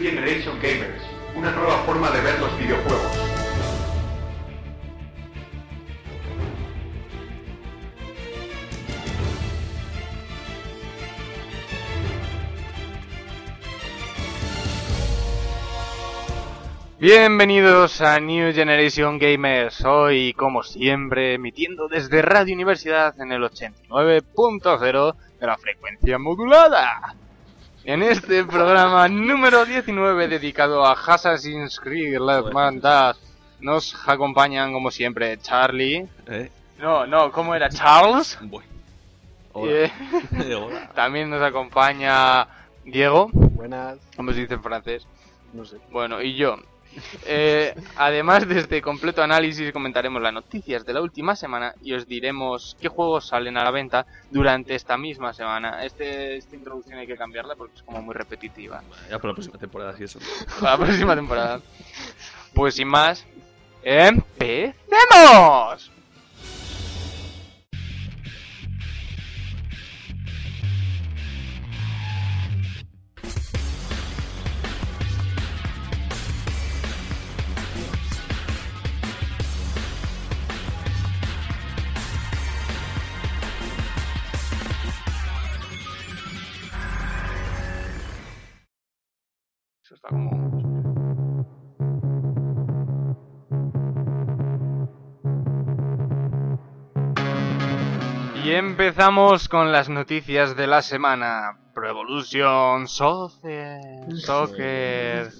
Generation Gamers, una nueva forma de ver los videojuegos. Bienvenidos a New Generation Gamers, hoy como siempre emitiendo desde Radio Universidad en el 89.0 de la frecuencia modulada. En este programa número 19 dedicado a Assassin's Creed La Hermandad nos acompañan como siempre Charlie. ¿Eh? No, no, ¿cómo era? Charles. Eh, Hola. Hola. también nos acompaña Diego, Buenas, como se dice en francés. no sé. Bueno, y yo. Eh, además de este completo análisis, comentaremos las noticias de la última semana y os diremos qué juegos salen a la venta durante esta misma semana. Este, esta introducción hay que cambiarla porque es como muy repetitiva. Ya por la próxima temporada, sí, eso. Para la próxima temporada. Pues sin más, ¡empecemos! Empezamos con las noticias de la semana. Pro Evolution Soccer. Soccer.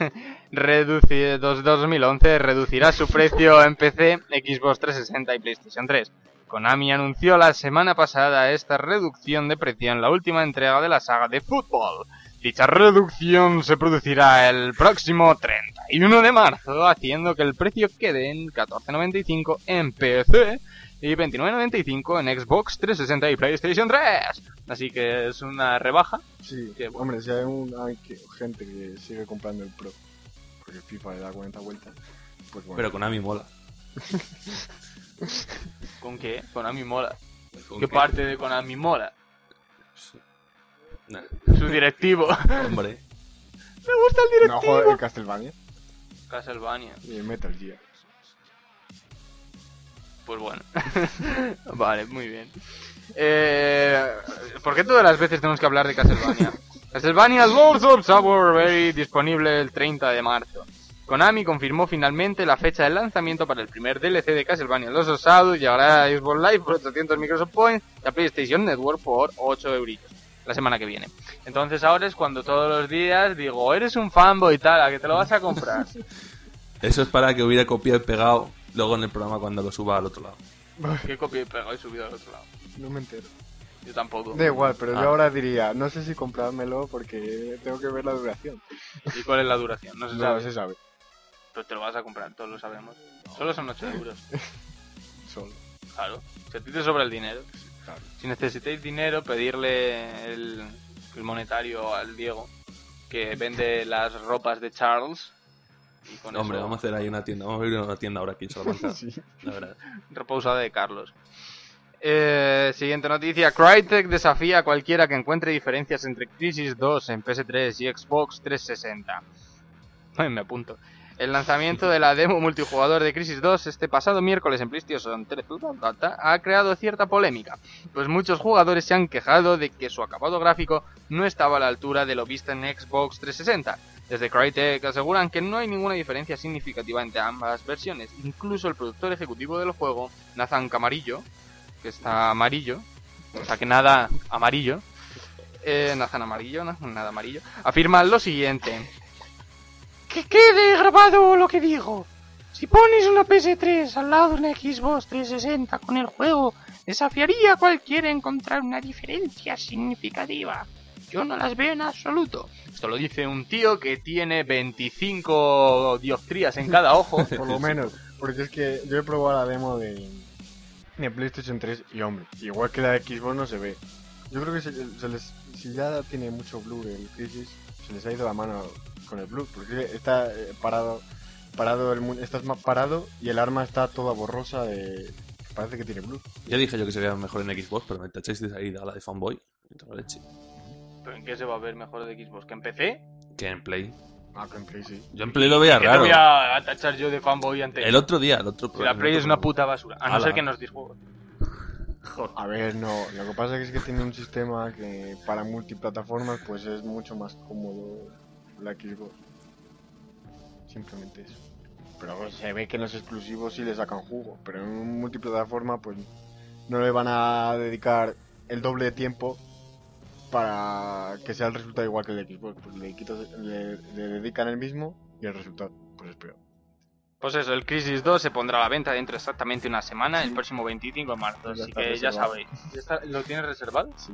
Reduci- dos- 2011 reducirá su precio en PC, Xbox 360 y PlayStation 3. Konami anunció la semana pasada esta reducción de precio en la última entrega de la saga de fútbol. Dicha reducción se producirá el próximo 31 de marzo, haciendo que el precio quede en 14.95 en PC y 29.95 en Xbox 360 y PlayStation 3. Así que es una rebaja. Sí, bueno. hombre, si hay, un, hay que- gente que sigue comprando el Pro, porque el FIFA le da 40 vueltas, pues bueno. Pero Konami mola. ¿Con qué? Konami mola. ¿Con ¿Qué parte de Konami mola? Nah, Su directivo. hombre. Me gusta el no juega el Castlevania Castlevania. y el Metal Gear. Pues bueno. vale, muy bien. Eh, ¿Por qué todas las veces tenemos que hablar de Castlevania? Castlevania Lords of Sowerberry disponible el 30 de marzo. Konami confirmó finalmente la fecha de lanzamiento para el primer DLC de Castlevania Lords of Shadow. Llegará a Xbox Live por 800 Microsoft Points y a PlayStation Network por 8 euritos. La semana que viene. Entonces ahora es cuando todos los días digo, eres un fanboy tal, a que te lo vas a comprar. Eso es para que hubiera copiado y pegado luego en el programa cuando lo suba al otro lado. ¿Qué copia y pegado y subido al otro lado? No me entero. Yo tampoco. Da igual, pero Ah. yo ahora diría, no sé si comprármelo porque tengo que ver la duración. ¿Y cuál es la duración? No se No sabe. se sabe, Pero te lo vas a comprar, todos lo sabemos. Solo son 8 euros. solo. Claro. Si a ti te sobra el dinero. Claro. Si necesitáis dinero, pedirle el, el monetario al Diego, que vende las ropas de Charles. Y con Hombre, eso, vamos a hacer ahí una tienda. Vamos a abrir una tienda ahora aquí en Salamanca. Sí. La verdad. ropa usada de Carlos. Eh, siguiente noticia. Crytek desafía a cualquiera que encuentre diferencias entre Crisis 2 en PS3 y Xbox 360. Ay, me apunto. El lanzamiento de la demo multijugador de Crisis 2 este pasado miércoles en PlayStation 3 ha creado cierta polémica, pues muchos jugadores se han quejado de que su acabado gráfico no estaba a la altura de lo visto en Xbox 360. Desde Crytek aseguran que no hay ninguna diferencia significativa entre ambas versiones. Incluso el productor ejecutivo del juego, Nathan Camarillo, que está amarillo, o sea que nada amarillo, eh, Nathan Amarillo, no, nada amarillo, afirma lo siguiente. Que quede grabado lo que digo. Si pones una PS3 al lado de una Xbox 360 con el juego, desafiaría a cualquiera encontrar una diferencia significativa. Yo no las veo en absoluto. Esto lo dice un tío que tiene 25 dioptrías en cada ojo. Por lo menos, porque es que yo he probado la demo de, de PlayStation 3 y hombre, igual que la de Xbox no se ve. Yo creo que se, se les, si ya tiene mucho blur el Crisis, se les ha ido la mano con el blur, porque está eh, parado, parado el, mu- estás más parado y el arma está toda borrosa de... Parece que tiene blur. Ya dije yo que se veía mejor en Xbox, pero me tacháis de ahí a la de fanboy. Leche. ¿Pero en qué se va a ver mejor de Xbox? ¿Que en PC? Que en Play. Ah, que en Play sí. Yo en Play lo veía ¿Qué te raro. voy a, tachar yo de fanboy ante El otro día, el otro Si la Play es una puta basura. A no Ala. ser que nos dis juegos. A ver, no. Lo que pasa es que tiene un sistema que para multiplataformas pues es mucho más cómodo la Xbox. Simplemente eso. Pero pues, se ve que en los exclusivos sí le sacan jugo. Pero en un multiplataforma pues no le van a dedicar el doble de tiempo para que sea el resultado igual que el de Xbox. Pues le, quitas- le, le dedican el mismo y el resultado pues es peor. Pues eso, el Crisis 2 se pondrá a la venta dentro de exactamente una semana, el próximo 25 de marzo. Ya Así que ya reservado. sabéis. ¿Ya está- ¿Lo tienes reservado? Sí.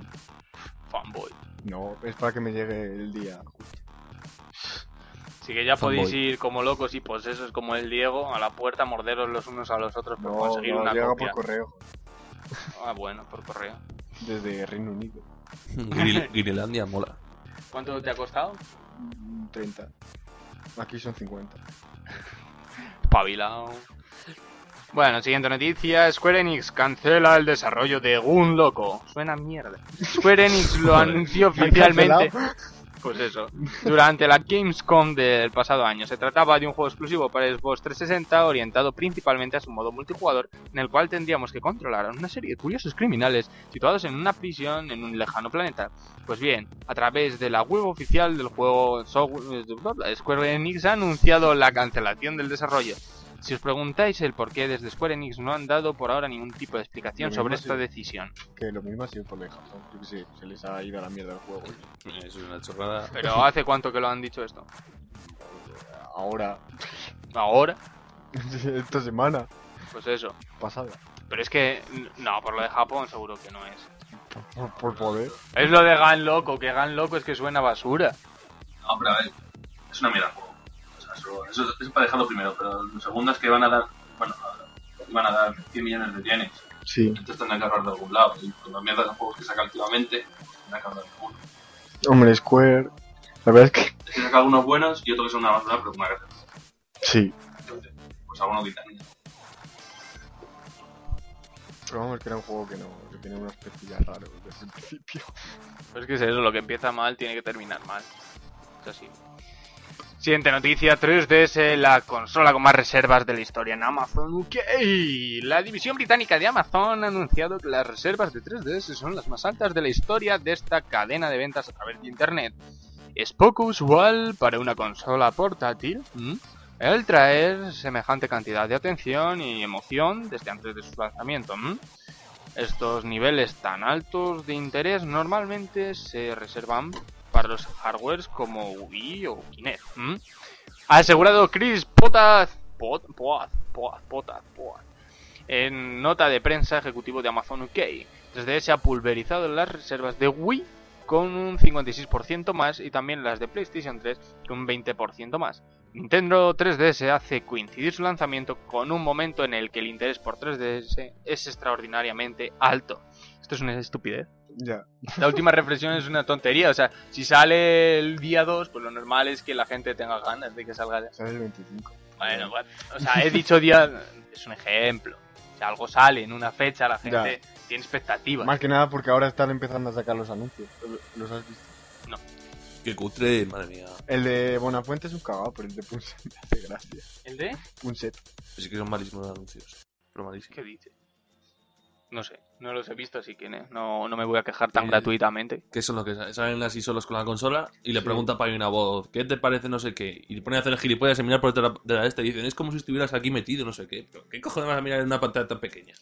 Fanboy. No, es para que me llegue el día. Así que ya Fanboy. podéis ir como locos y posesos como el Diego a la puerta, morderos los unos a los otros por No, conseguir no, una llega copia. por correo Ah, bueno, por correo. desde Reino Unido. Guinilandia mola. ¿Cuánto te ha costado? Mm, 30. Aquí son 50. Pabilao. Bueno, siguiente noticia. Square Enix cancela el desarrollo de Gun Loco. Suena mierda. Square Enix lo anunció oficialmente. Pues eso, durante la Gamescom del pasado año. Se trataba de un juego exclusivo para Xbox 360 orientado principalmente a su modo multijugador, en el cual tendríamos que controlar a una serie de curiosos criminales situados en una prisión en un lejano planeta. Pues bien, a través de la web oficial del juego, so- Square Enix ha anunciado la cancelación del desarrollo. Si os preguntáis el por qué desde Square Enix no han dado por ahora ningún tipo de explicación Lo sobre esta decisión. Que lo mismo ha sido por la de Japón. Yo que sé, se les ha ido a la mierda el juego. Eso es una chorrada. Pero ¿hace cuánto que lo han dicho esto? Ahora, ¿Ahora? esta semana Pues eso. pasada. Pero es que, no, por lo de Japón seguro que no es. Por, por poder. Es lo de Gan Loco, que Gan Loco es que suena a basura. No, pero a ver, es una mierda el O eso, eso, eso es para dejarlo primero, pero lo segundo es que van a dar, bueno, van a dar 100 millones de yenes. Sí. Entonces tendrán que ahorrar de algún lado. Y con las mierdas de juegos que saca últimamente, tendrán que ahorrar de alguno. Hombre, Square. La verdad es que. Es que saca algunos buenos y otros que son una basura, pero una gracia. Sí. Entonces, pues alguno quitan. Pero vamos, que era un juego que no. que tiene unos perfiles raros desde el principio. Pues es que es eso, lo que empieza mal tiene que terminar mal. Es así. Siguiente noticia, 3DS, la consola con más reservas de la historia en Amazon UK. La división británica de Amazon ha anunciado que las reservas de 3DS son las más altas de la historia de esta cadena de ventas a través de Internet. Es poco usual para una consola portátil el traer semejante cantidad de atención y emoción desde antes de su lanzamiento. Estos niveles tan altos de interés normalmente se reservan los hardwares como Wii o Kinect. Ha asegurado Chris Potaz, Pot, en nota de prensa ejecutivo de Amazon UK. Desde se ha pulverizado las reservas de Wii con un 56% más y también las de PlayStation 3 con un 20% más. Nintendo 3DS hace coincidir su lanzamiento con un momento en el que el interés por 3DS es extraordinariamente alto. Esto es una estupidez. Ya. La última reflexión es una tontería. O sea, si sale el día 2, pues lo normal es que la gente tenga ganas de que salga. Sale el 25. Bueno, bueno, o sea, he dicho día. Es un ejemplo. Si algo sale en una fecha, la gente tiene expectativas. Más que nada porque ahora están empezando a sacar los anuncios. ¿Los has visto? Qué cutre, madre mía. El de Bonafuente es un cagado, pero el de Punset me hace gracia. ¿El de? Punset. Pues sí que son malísimos los anuncios. Pero malísimos. ¿Qué dice? No sé, no los he visto, así que no, no me voy a quejar tan Eh, gratuitamente. Que son los que sa- salen así solos con la consola y le Sí. pregunta para una voz, ¿qué te parece no sé qué? Y le pone a hacer el gilipollas y mirar por detrás de la este y dicen, es como si estuvieras aquí metido, no sé qué. Pero, ¿Qué cojones vas a mirar en una pantalla tan pequeña?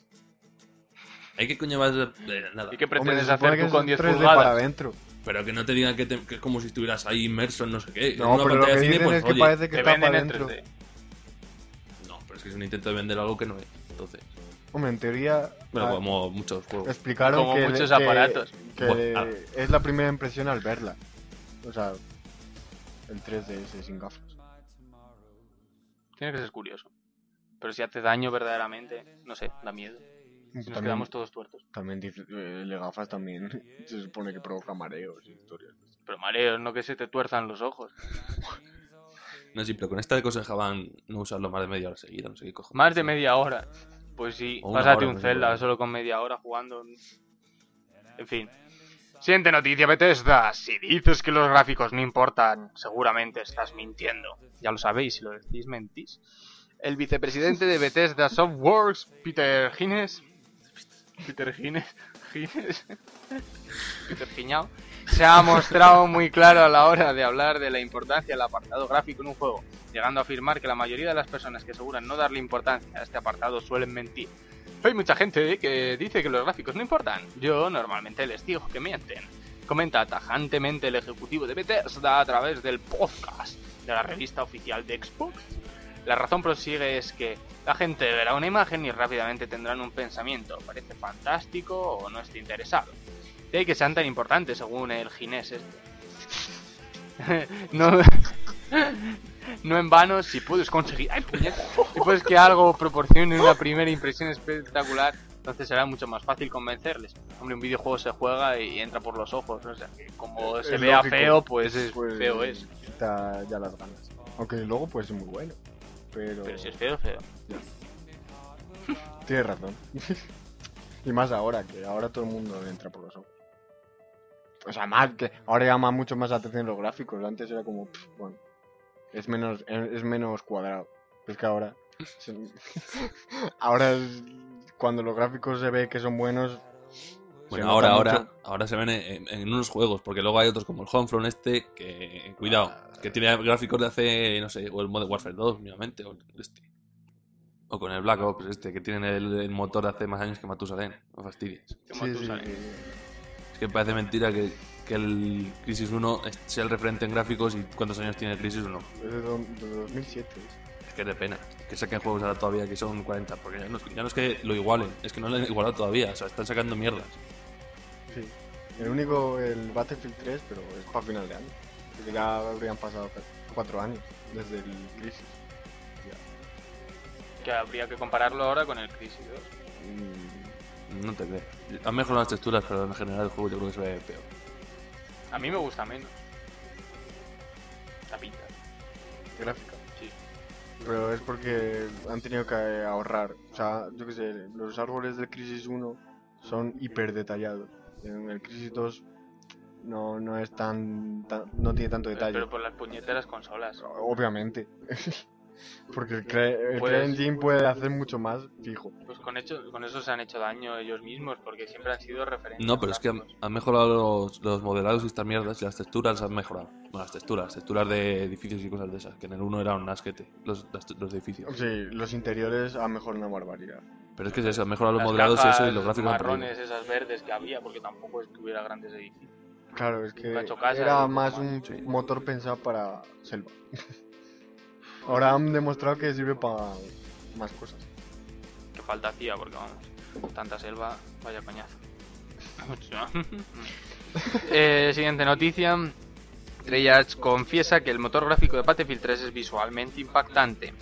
Hay que coño más de, de nada. ¿Y qué Hombre, pretendes supone hacer que con es 10 3D pulgadas? para adentro. Pero que no te digan que, te- que es como si estuvieras ahí inmerso en no sé qué. en No, una pero lo que pantalla de cine, pues es que oye. parece que Te está para en adentro. 3D. No, pero es que es un intento de vender algo que no es. Entonces, Hombre, en teoría bueno, ah, como muchos juegos. explicaron Como que, muchos aparatos. que Bueno, ah. es la primera impresión al verla. O sea, el 3DS sin gafas. Tiene que ser curioso. Pero si hace daño verdaderamente, no sé, da miedo. Si nos quedamos todos tuertos. también dice, eh, gafas también se supone que provoca mareos y historias. Pero mareos, no que se te tuerzan los ojos. No, sí, pero con esta de aconsejaban no usarlo más de media hora seguida, no sé qué cojones. Más de media hora. Pues sí, O pásate un Zelda solo con media hora jugando. En fin. Siguiente noticia, Bethesda. Si dices que los gráficos no importan, seguramente estás mintiendo. Ya lo sabéis, si lo decís, mentís. El vicepresidente de Bethesda Softworks, Peter Hines... Peter Hines... Se ha mostrado muy claro a la hora de hablar de la importancia del apartado gráfico en un juego, llegando a afirmar que la mayoría de las personas que aseguran no darle importancia a este apartado suelen mentir. Hay mucha gente que dice que los gráficos no importan. Yo normalmente les digo que mienten. Comenta tajantemente el ejecutivo de Bethesda a través del podcast de la revista oficial de Xbox. La razón prosigue es que la gente verá una imagen y rápidamente tendrán un pensamiento. Parece fantástico o no está interesado. De ahí que sean tan importantes según el ginés este. no, no en vano, si puedes conseguir... ¡Ay, puñeta! Si puedes que algo proporcione una primera impresión espectacular, entonces será mucho más fácil convencerles. Hombre, un videojuego se juega y entra por los ojos, o sea, que como Es se vea lógico. feo, pues, es, Pues, feo es. Quita ya las ganas. Aunque luego puede ser muy bueno. Pero, Pero si es feo, feo. tienes razón. y más ahora, que ahora todo el mundo entra por los ojos. O sea, más que ahora llama mucho más la atención los gráficos. Antes era como, pff, bueno, es menos, es menos cuadrado. Es que ahora, ahora es- cuando los gráficos se ve que son buenos. Bueno, ahora, mucho. ahora, ahora se ven en, en unos juegos, porque luego hay otros como el Homefront este, que, cuidado, que tiene gráficos de hace, no sé, o el Modern Warfare 2, mínimamente, o el este. O con el Black Ops este, que tienen el, el motor de hace más años que Matusalén, no fastidies. Sí, sí, sí. Es que parece mentira que, que el Crisis 1 es- sea el referente en gráficos y cuántos años tiene el Crisis 1. Es de, do- de 2007. Es que es de pena que saquen juegos ahora todavía que son 40, porque ya no, es- ya no es que lo igualen, es que no lo han igualado todavía, o sea, están sacando mierdas. Sí. El único, el Battlefield 3, pero es para final de año. Porque ya habrían pasado cu- cuatro años desde el Crisis. Que habría que compararlo ahora con el Crisis 2. Mm, No te creo. Han mejorado las texturas, pero en general el juego yo creo que se ve peor. A mí me gusta menos. La pinta. gráfica. Sí. Pero es porque han tenido que ahorrar. O sea, yo qué sé, los árboles del Crisis 1 son hiper detallados. En el Crisis 2 no, no es tan, tan- no tiene tanto detalle. Pero por las puñeteras consolas. Obviamente. porque el, Cre- el Pues- CryEngine puede hacer mucho más fijo. Pues con, hecho, con eso se han hecho daño ellos mismos, porque siempre han sido referentes. No, pero es que han, han mejorado los, los modelados y estas mierdas y las texturas han mejorado. Bueno, las texturas, las texturas de edificios y cosas de esas, que en el 1 era un asquete, los, las- los edificios. Sí, los interiores han mejorado una barbaridad. Pero es que es eso, han mejorado los Las modelados y eso y los gráficos han marrones, esas verdes que había, porque tampoco es que hubiera grandes edificios. Claro, es que era más más, un sí. motor pensado para selva. Ahora han demostrado que sirve para más cosas. Que falta hacía, porque vamos, tanta selva, vaya coñazo. Eh, siguiente noticia. Treyarch confiesa que el motor gráfico de Battlefield 3 es visualmente impactante.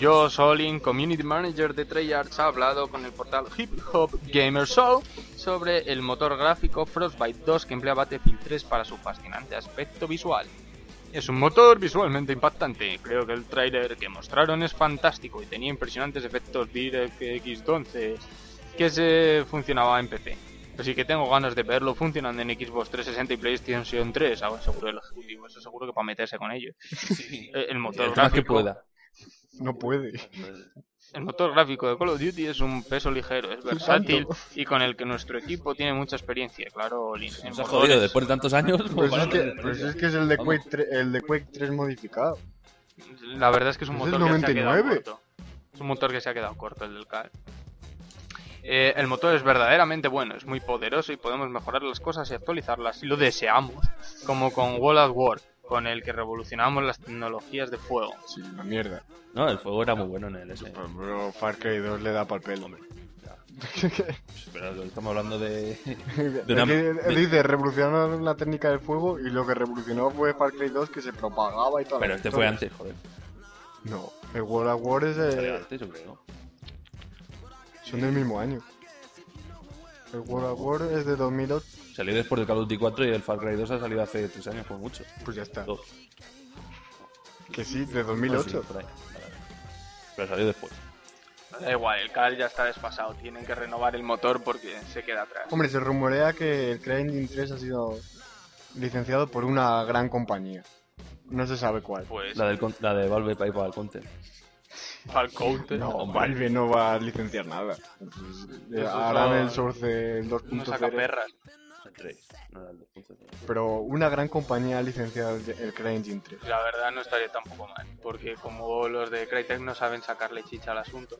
Joe Solin, community manager de Treyarch, ha hablado con el portal Hip Hop Gamer Show sobre el motor gráfico Frostbite 2 que emplea Battlefield 3 para su fascinante aspecto visual. Es un motor visualmente impactante. Creo que el trailer que mostraron es fantástico y tenía impresionantes efectos DirectX 11 que se funcionaba en PC. Así que tengo ganas de verlo funcionando en Xbox 360 y PlayStation 3, ahora seguro el ejecutivo, eso seguro que para meterse con ello. Eh, El motor El es que gráfico, pueda. No puede. El motor gráfico de Call of Duty es un peso ligero, es versátil y con el que nuestro equipo tiene mucha experiencia, claro, Lin- Nos ha jodido después de tantos años. Pues es, que, pues es que es el de. Quake 3, el de Quake 3 modificado. La verdad es que es un Es motor del que se ha quedado 99. corto. Es un motor que se ha quedado corto el del CAL. Eh, el motor es verdaderamente bueno, es muy poderoso y podemos mejorar las cosas y actualizarlas si lo deseamos, como con World at War, con el que revolucionamos las tecnologías de fuego. Sí, una mierda. No, el fuego era muy bueno en el S. Pero Far Cry 2 le da para el pelo. Pero estamos hablando de. Es una- de- Dice, revolucionaron la técnica del fuego y lo que revolucionó fue Far Cry 2 que se propagaba y todo. Pero este fue antes, joder. No, el World of War es Salió de, antes, yo creo. son del mismo año. El World of War es de 2008. Salió después del Call of Duty 4 y el Far Cry 2 ha salido hace 3 años, por mucho. Pues ya está. Dos. Que sí, de No, 2008. sí, por ahí. Vale, vale. Pero salió después. Da igual, el CAL ya está desfasado. Tienen que renovar el motor porque se queda atrás. Hombre, se rumorea que el CryEngine 3 ha sido licenciado por una gran compañía. No se sabe cuál. Pues La, del, con- la de Valve para ir para el Content. al counter. No, Valve no va a licenciar nada. Entonces, eh, Eso harán el Source el No saca 2.0. perras. El 3. No era el 2.0. Pero una gran compañía ha licenciado el, CryEngine 3. La verdad no estaría tampoco mal, porque como los de Crytek no saben sacarle chicha al asunto,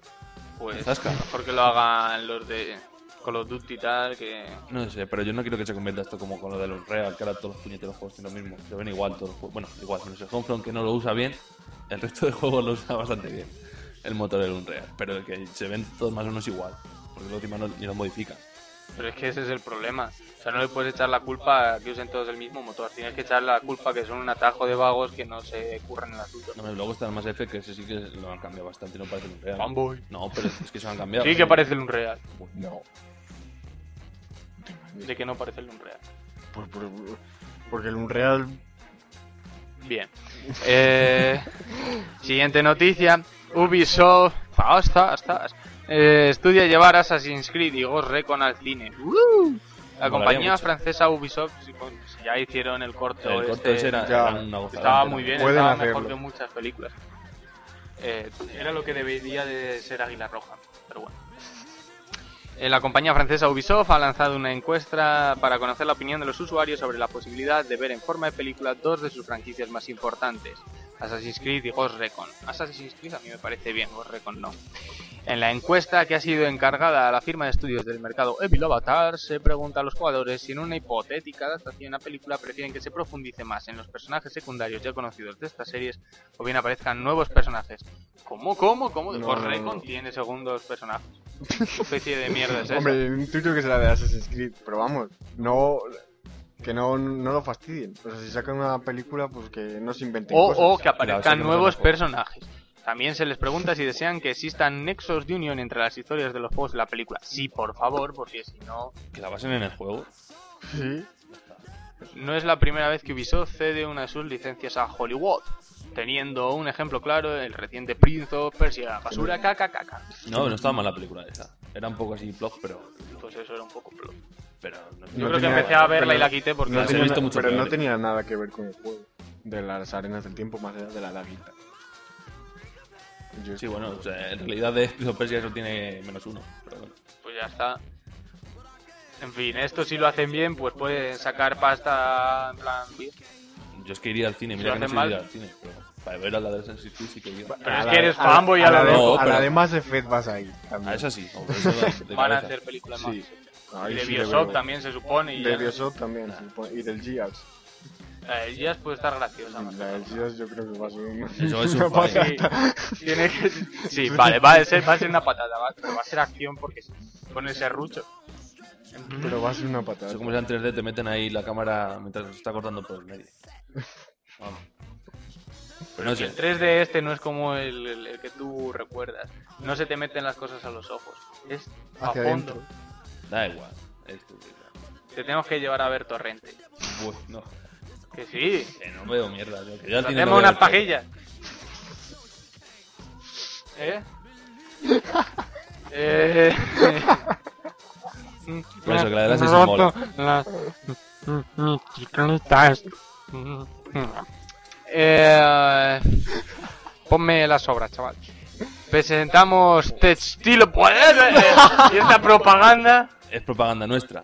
pues mejor que lo hagan los de Call of Duty y tal, que... No sé, pero yo no quiero que se convierta esto como con lo de los Real, que ahora todos los puñeteros juegos tienen lo mismo. Se ven igual todos los juegos. Bueno, igual, menos el Homefront que no lo usa bien, el resto de juegos lo usa bastante bien. El motor del Unreal. Pero que se ven todos más o menos igual. Porque lo encima no, ni lo modifican. Pero es que ese es el problema. O sea, no le puedes echar la culpa a que usen todos el mismo motor. Tienes que echar la culpa a que son un atajo de vagos que no se curran el asunto. No, luego está el Mass Effect, que ese sí que lo han cambiado bastante, no parece el Unreal. Fanboy. No, pero es que se lo han cambiado. Sí que parece el Unreal. No. De que no parece el Unreal. Por- por- porque el Unreal Bien. Eh, siguiente noticia. Ubisoft. Hasta, hasta. Eh, estudia llevar Assassin's Creed y Ghost Recon al cine. ¡Uh! La compañía francesa Ubisoft pues, ya hicieron el corto. El corto este, ese era, ya. era una. Estaba muy bien, Pueden estaba hacerlo. mejor que muchas películas. Eh, era lo que debería de ser Águila Roja, pero bueno. Eh, La compañía francesa Ubisoft ha lanzado una encuesta para conocer la opinión de los usuarios sobre la posibilidad de ver en forma de película dos de sus franquicias más importantes, Assassin's Creed y Ghost Recon. Assassin's Creed a mí me parece bien, Ghost Recon no. En la encuesta que ha sido encargada a la firma de estudios del mercado Evil Avatar, se pregunta a los jugadores si en una hipotética adaptación a película prefieren que se profundice más en los personajes secundarios ya conocidos de estas series o bien aparezcan nuevos personajes. ¿Cómo, cómo, cómo? No, Ghost no, no. tiene segundos personajes. ¿Qué especie de mierda es esa? Hombre, intuyo que será de Assassin's Creed, pero vamos, no que no, no lo fastidien. O sea, si sacan una película, pues que no se inventen O, cosas. o que aparezcan nuevos personajes. También se les pregunta si desean que existan nexos de unión entre las historias de los juegos y la película. Sí, por favor, porque si no... Que la basen en el juego. Sí. No es la primera vez que Ubisoft cede una de sus licencias a Hollywood, teniendo un ejemplo claro el reciente Prince of Persia, basura caca caca. No, no estaba mal la película esa. Era un poco así plog, pero. Pues eso era un poco plot. pero no, Yo No creo que empecé a verla y la quité porque No he tenía visto mucho pero no peores. tenía nada que ver con el juego. De las arenas del tiempo más allá de la laguita. Yo- Sí, bueno, o sea, en realidad de Prince of Persia eso tiene menos uno. Pero bueno. pues ya está. En fin, esto si lo hacen bien, pues pueden sacar pasta en plan bien. Yo es que iría al cine, mira que no soy de ir mal. al cine. Pero para ver a la de Assassin's Creed sí que iría. Pero a es la- que eres fanboy a a la de. No, a la de Mass Effect vas ahí. también. A esa sí, de, Van a hacer películas Sí. más. Ahí Y de sí Bioshock también se supone. Y De ya- Bioshock también. se supone, Y del Gears. Eh, Jazz puede estar graciosa. más. La yo creo que va a ser un... Eso es una patata. Sí, tiene que... sí, vale, va a, ser, va a ser una patata, va, pero va a ser acción porque con ese rucho. Pero va a ser una patata. Eso como sea en 3D te meten ahí la cámara mientras se está cortando por el medio. Vamos. Pero no Y el sé. 3D este no es como el, el- el que tú recuerdas. No se te meten las cosas a los ojos. Es a fondo. adentro. Da igual. Esto, Te tenemos que llevar a ver Torrente. Uy, no. Que sí. Que no veo mierda. Yo, que ya Nos al no unas pajillas. ¿Eh? eh... Por eso, que la de las es mola. Las chicanitas. Eh, ponme las obras, chaval. Presentamos Textilo y esta propaganda Es propaganda nuestra.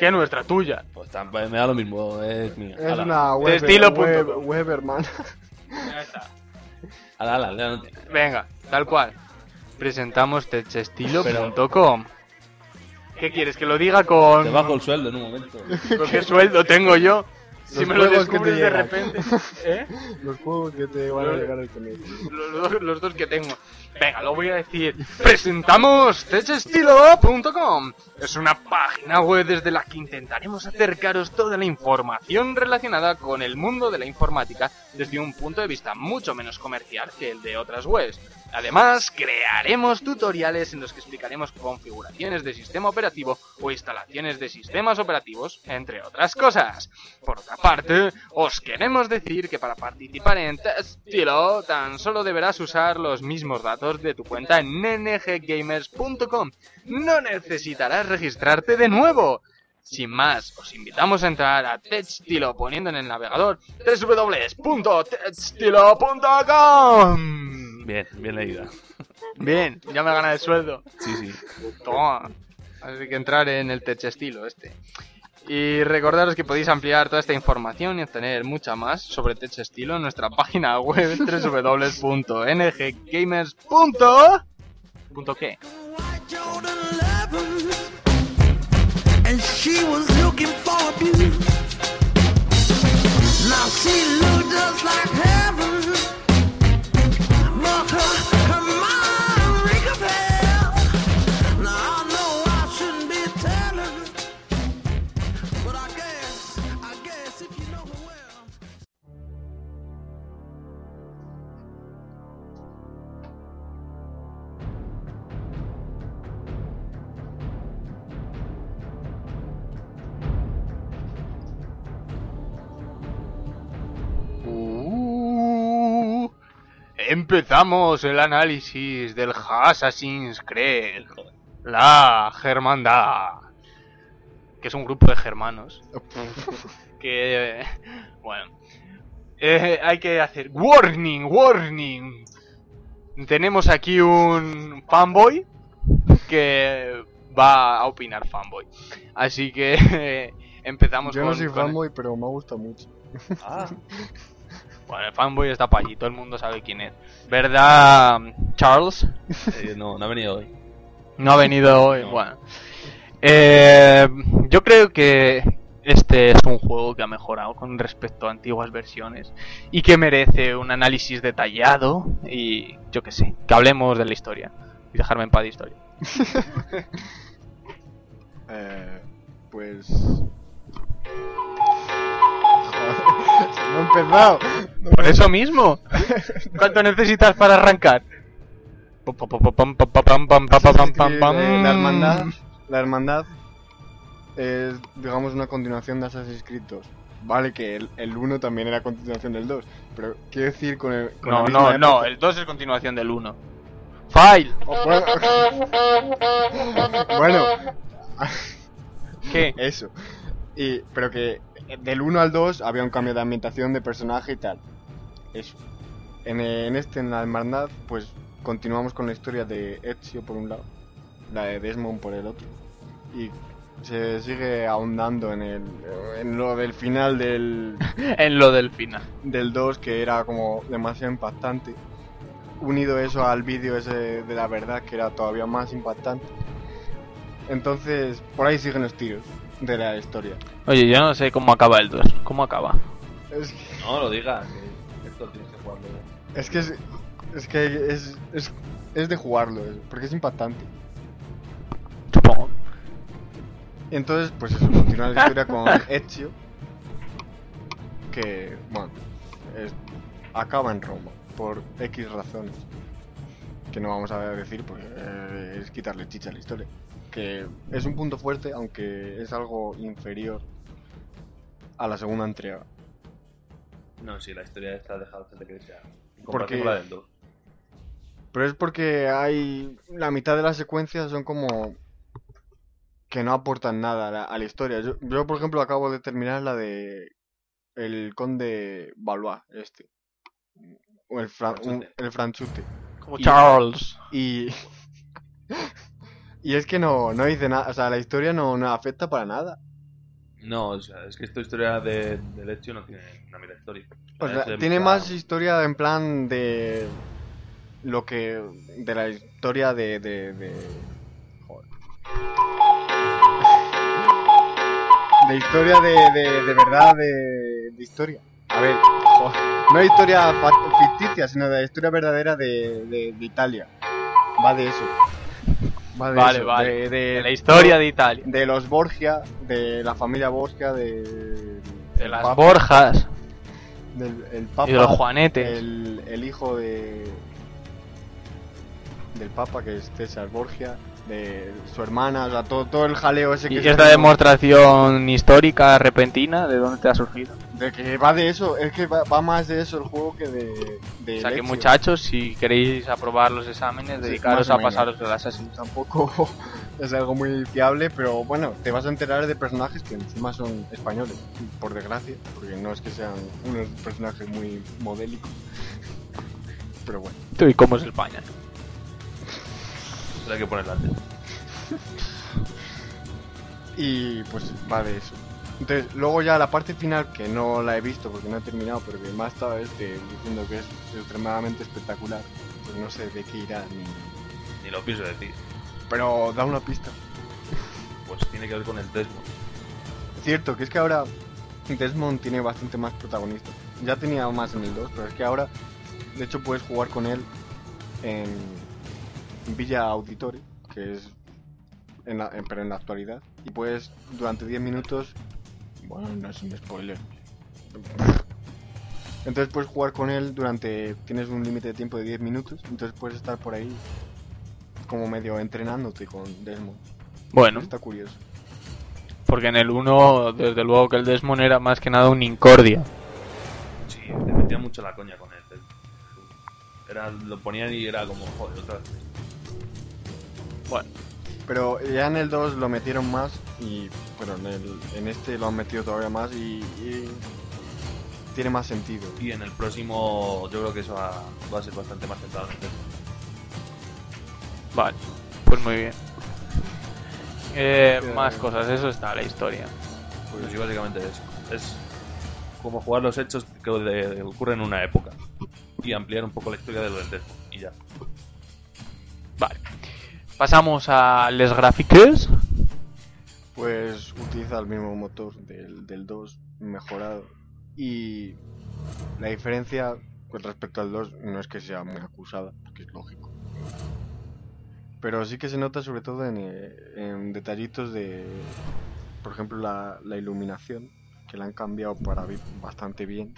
Que es nuestra tuya. Pues tam- me da lo mismo, es mía. Es Ala, una web, estilo web, punto com. web, hermano. Ya está. ala, ala, no- Venga, tal cual. Presentamos techestilo.com. ¿Qué quieres? ¿Que lo diga con, Te bajo el sueldo en un momento. qué sueldo tengo yo? Si Los me lo juegos que te descubres de repente. ¿Eh? Los juegos que te van a llegar al colegio. Los, dos- los dos que tengo. Venga, lo voy a decir. Presentamos techestilo.com. Es una página web desde la que intentaremos acercaros toda la información relacionada con el mundo de la informática desde un punto de vista mucho menos comercial que el de otras webs. Además, crearemos tutoriales en los que explicaremos configuraciones de sistema operativo o instalaciones de sistemas operativos, entre otras cosas. Por otra aparte, os queremos decir que para participar en Testilo tan solo deberás usar los mismos datos de tu cuenta en nnggamers.com. No necesitarás registrarte de nuevo. Sin más, os invitamos a entrar a Testilo poniendo en el navegador www.testilo.com. Bien, bien leída. Bien, ya me gana el sueldo. Sí, sí. Toma. Hay que entrar en el tech estilo este. Y recordaros que podéis ampliar toda esta información y obtener mucha más sobre Tech Estilo en nuestra página web www.nggamers. ¿Punto qué? White Jordan 11, and she was looking for abuse. Now she looked just like heaven, empezamos el análisis del Assassin's Creed. La Germandad. Que es un grupo de germanos. que. Bueno. Eh, hay que hacer. Warning, warning. Tenemos aquí un fanboy. Que va a opinar fanboy. Así que. empezamos Yo con. no soy con- fanboy, pero me gusta mucho. Ah, Bueno, el fanboy está para allí, todo el mundo sabe quién es. ¿Verdad, Charles? eh, no, no ha venido hoy. No ha venido hoy. No. Bueno. Eh, yo creo que este es un juego que ha mejorado con respecto a antiguas versiones y que merece un análisis detallado y yo qué sé, que hablemos de la historia y dejarme en paz de historia. Eh, pues. Joder, no he empezado. Por eso mismo. ¿Cuánto necesitas para arrancar? Eh, la hermandad, la hermandad es, digamos, una continuación de Assassin's Creed 2. Vale que el, el 1 también era continuación del 2, pero quiero decir con el... con No, no, no, el 2 es continuación del 1. File. bueno, ¿Qué? eso. Y, pero que del 1 al 2 había un cambio de ambientación, de personaje y tal. Eso. En, en este, en la hermandad, pues continuamos con la historia de Ezio por un lado, la de Desmond por el otro. Y se sigue ahondando en, el, en lo del final del, En lo del final. del 2 que era como demasiado impactante. Unido eso al vídeo ese de la verdad que era todavía más impactante. Entonces, por ahí siguen los tiros de la historia. Oye, yo no sé cómo acaba el 2. ¿Cómo acaba? Es, No lo digas, que esto tienes que jugarlo. es que es, es que es, es, es de jugarlo, porque es impactante. Supongo. Y entonces, pues eso, continúa la historia con Ezio, que, bueno, es- acaba en Roma, por X razones, que no vamos a decir, porque eh, es quitarle chicha a la historia. Que es un punto fuerte, aunque es algo inferior a la segunda entrega. No, sí, la historia esta deja bastante que. En Porque- comparación con la del 2. Pero es porque hay. La mitad de las secuencias son como. que no aportan nada a la, a la historia. Yo, yo, por ejemplo, acabo de terminar la de. El conde Valois, este. O el, Fra- un- el Franchute. Como Y- Charles. Y. y es que no, no dice nada. O sea, la historia no, no afecta para nada. No, o sea, es que esta historia de, del Ezio no tiene una de historia. O sea, tiene plan- más historia en plan de. Lo que. De la historia de. de, de... Joder. De historia de, de, de verdad, de, de historia. A ver, joder, no historia ficticia, sino de la historia verdadera de, de, de Italia. Va de eso. Va de Vale, eso, vale. De, de- De la historia de Italia. de los Borgia, de la familia Borgia, de. De las Papa- Borjas. Del el Papa. Y de los Juanetes. El, el hijo de. Del Papa, que es César Borgia. de su hermana, o sea, todo, todo el jaleo ese que ¿Y esta demostración histórica, repentina, de dónde te ha surgido? De que va de eso, es que va, va más de eso el juego que de... de O sea que muchachos, si queréis aprobar los exámenes, Sí, dedicaros a pasaros el Assassin's. Tampoco es algo muy fiable, pero bueno, te vas a enterar de personajes que encima son españoles, por desgracia, porque no es que sean unos personajes muy modélicos. Pero bueno. Tú, ¿Y cómo es España? Hay que ponerla antes. Y pues va de eso. Entonces, luego ya la parte final, que no la he visto porque no he terminado, pero que más estaba este, diciendo que es extremadamente espectacular, pues no sé de qué irá ni... Ni lo pienso decir. Pero da una pista. Pues tiene que ver con el Desmond. Cierto, que es que ahora Desmond tiene bastante más protagonistas. Ya tenía más en el 2, pero es que ahora, de hecho, puedes jugar con él en Villa Auditore, que es, en la- en- pero en la actualidad. Y puedes, durante 10 minutos, bueno, no es un spoiler. Entonces puedes jugar con él durante, tienes un límite de tiempo de 10 minutos, entonces puedes estar por ahí como medio entrenándote con Desmond. Bueno, Está curioso. porque en el 1, desde luego que el Desmond era más que nada un Incordia. Sí, te metía mucho la coña con él. Era, lo ponían y era como, joder, otra vez. Bueno, Pero ya en el 2 lo metieron más y bueno, en, el, en este lo han metido todavía más y, y tiene más sentido. Y en el próximo, yo creo que eso va, va a ser bastante más centrado en el vale, pues muy bien. Eh, más cosas, eso está la historia. Pues sí, básicamente es, es como jugar los hechos que ocurren en una época y ampliar un poco la historia de lo del Desmond. Y ya. Vale. Pasamos a Les Graphiques. Pues utiliza el mismo motor del, del 2 mejorado y la diferencia con respecto al 2 no es que sea muy acusada, porque es lógico. Pero sí que se nota sobre todo en, en detallitos de, por ejemplo, la, la iluminación, que la han cambiado para bastante bien.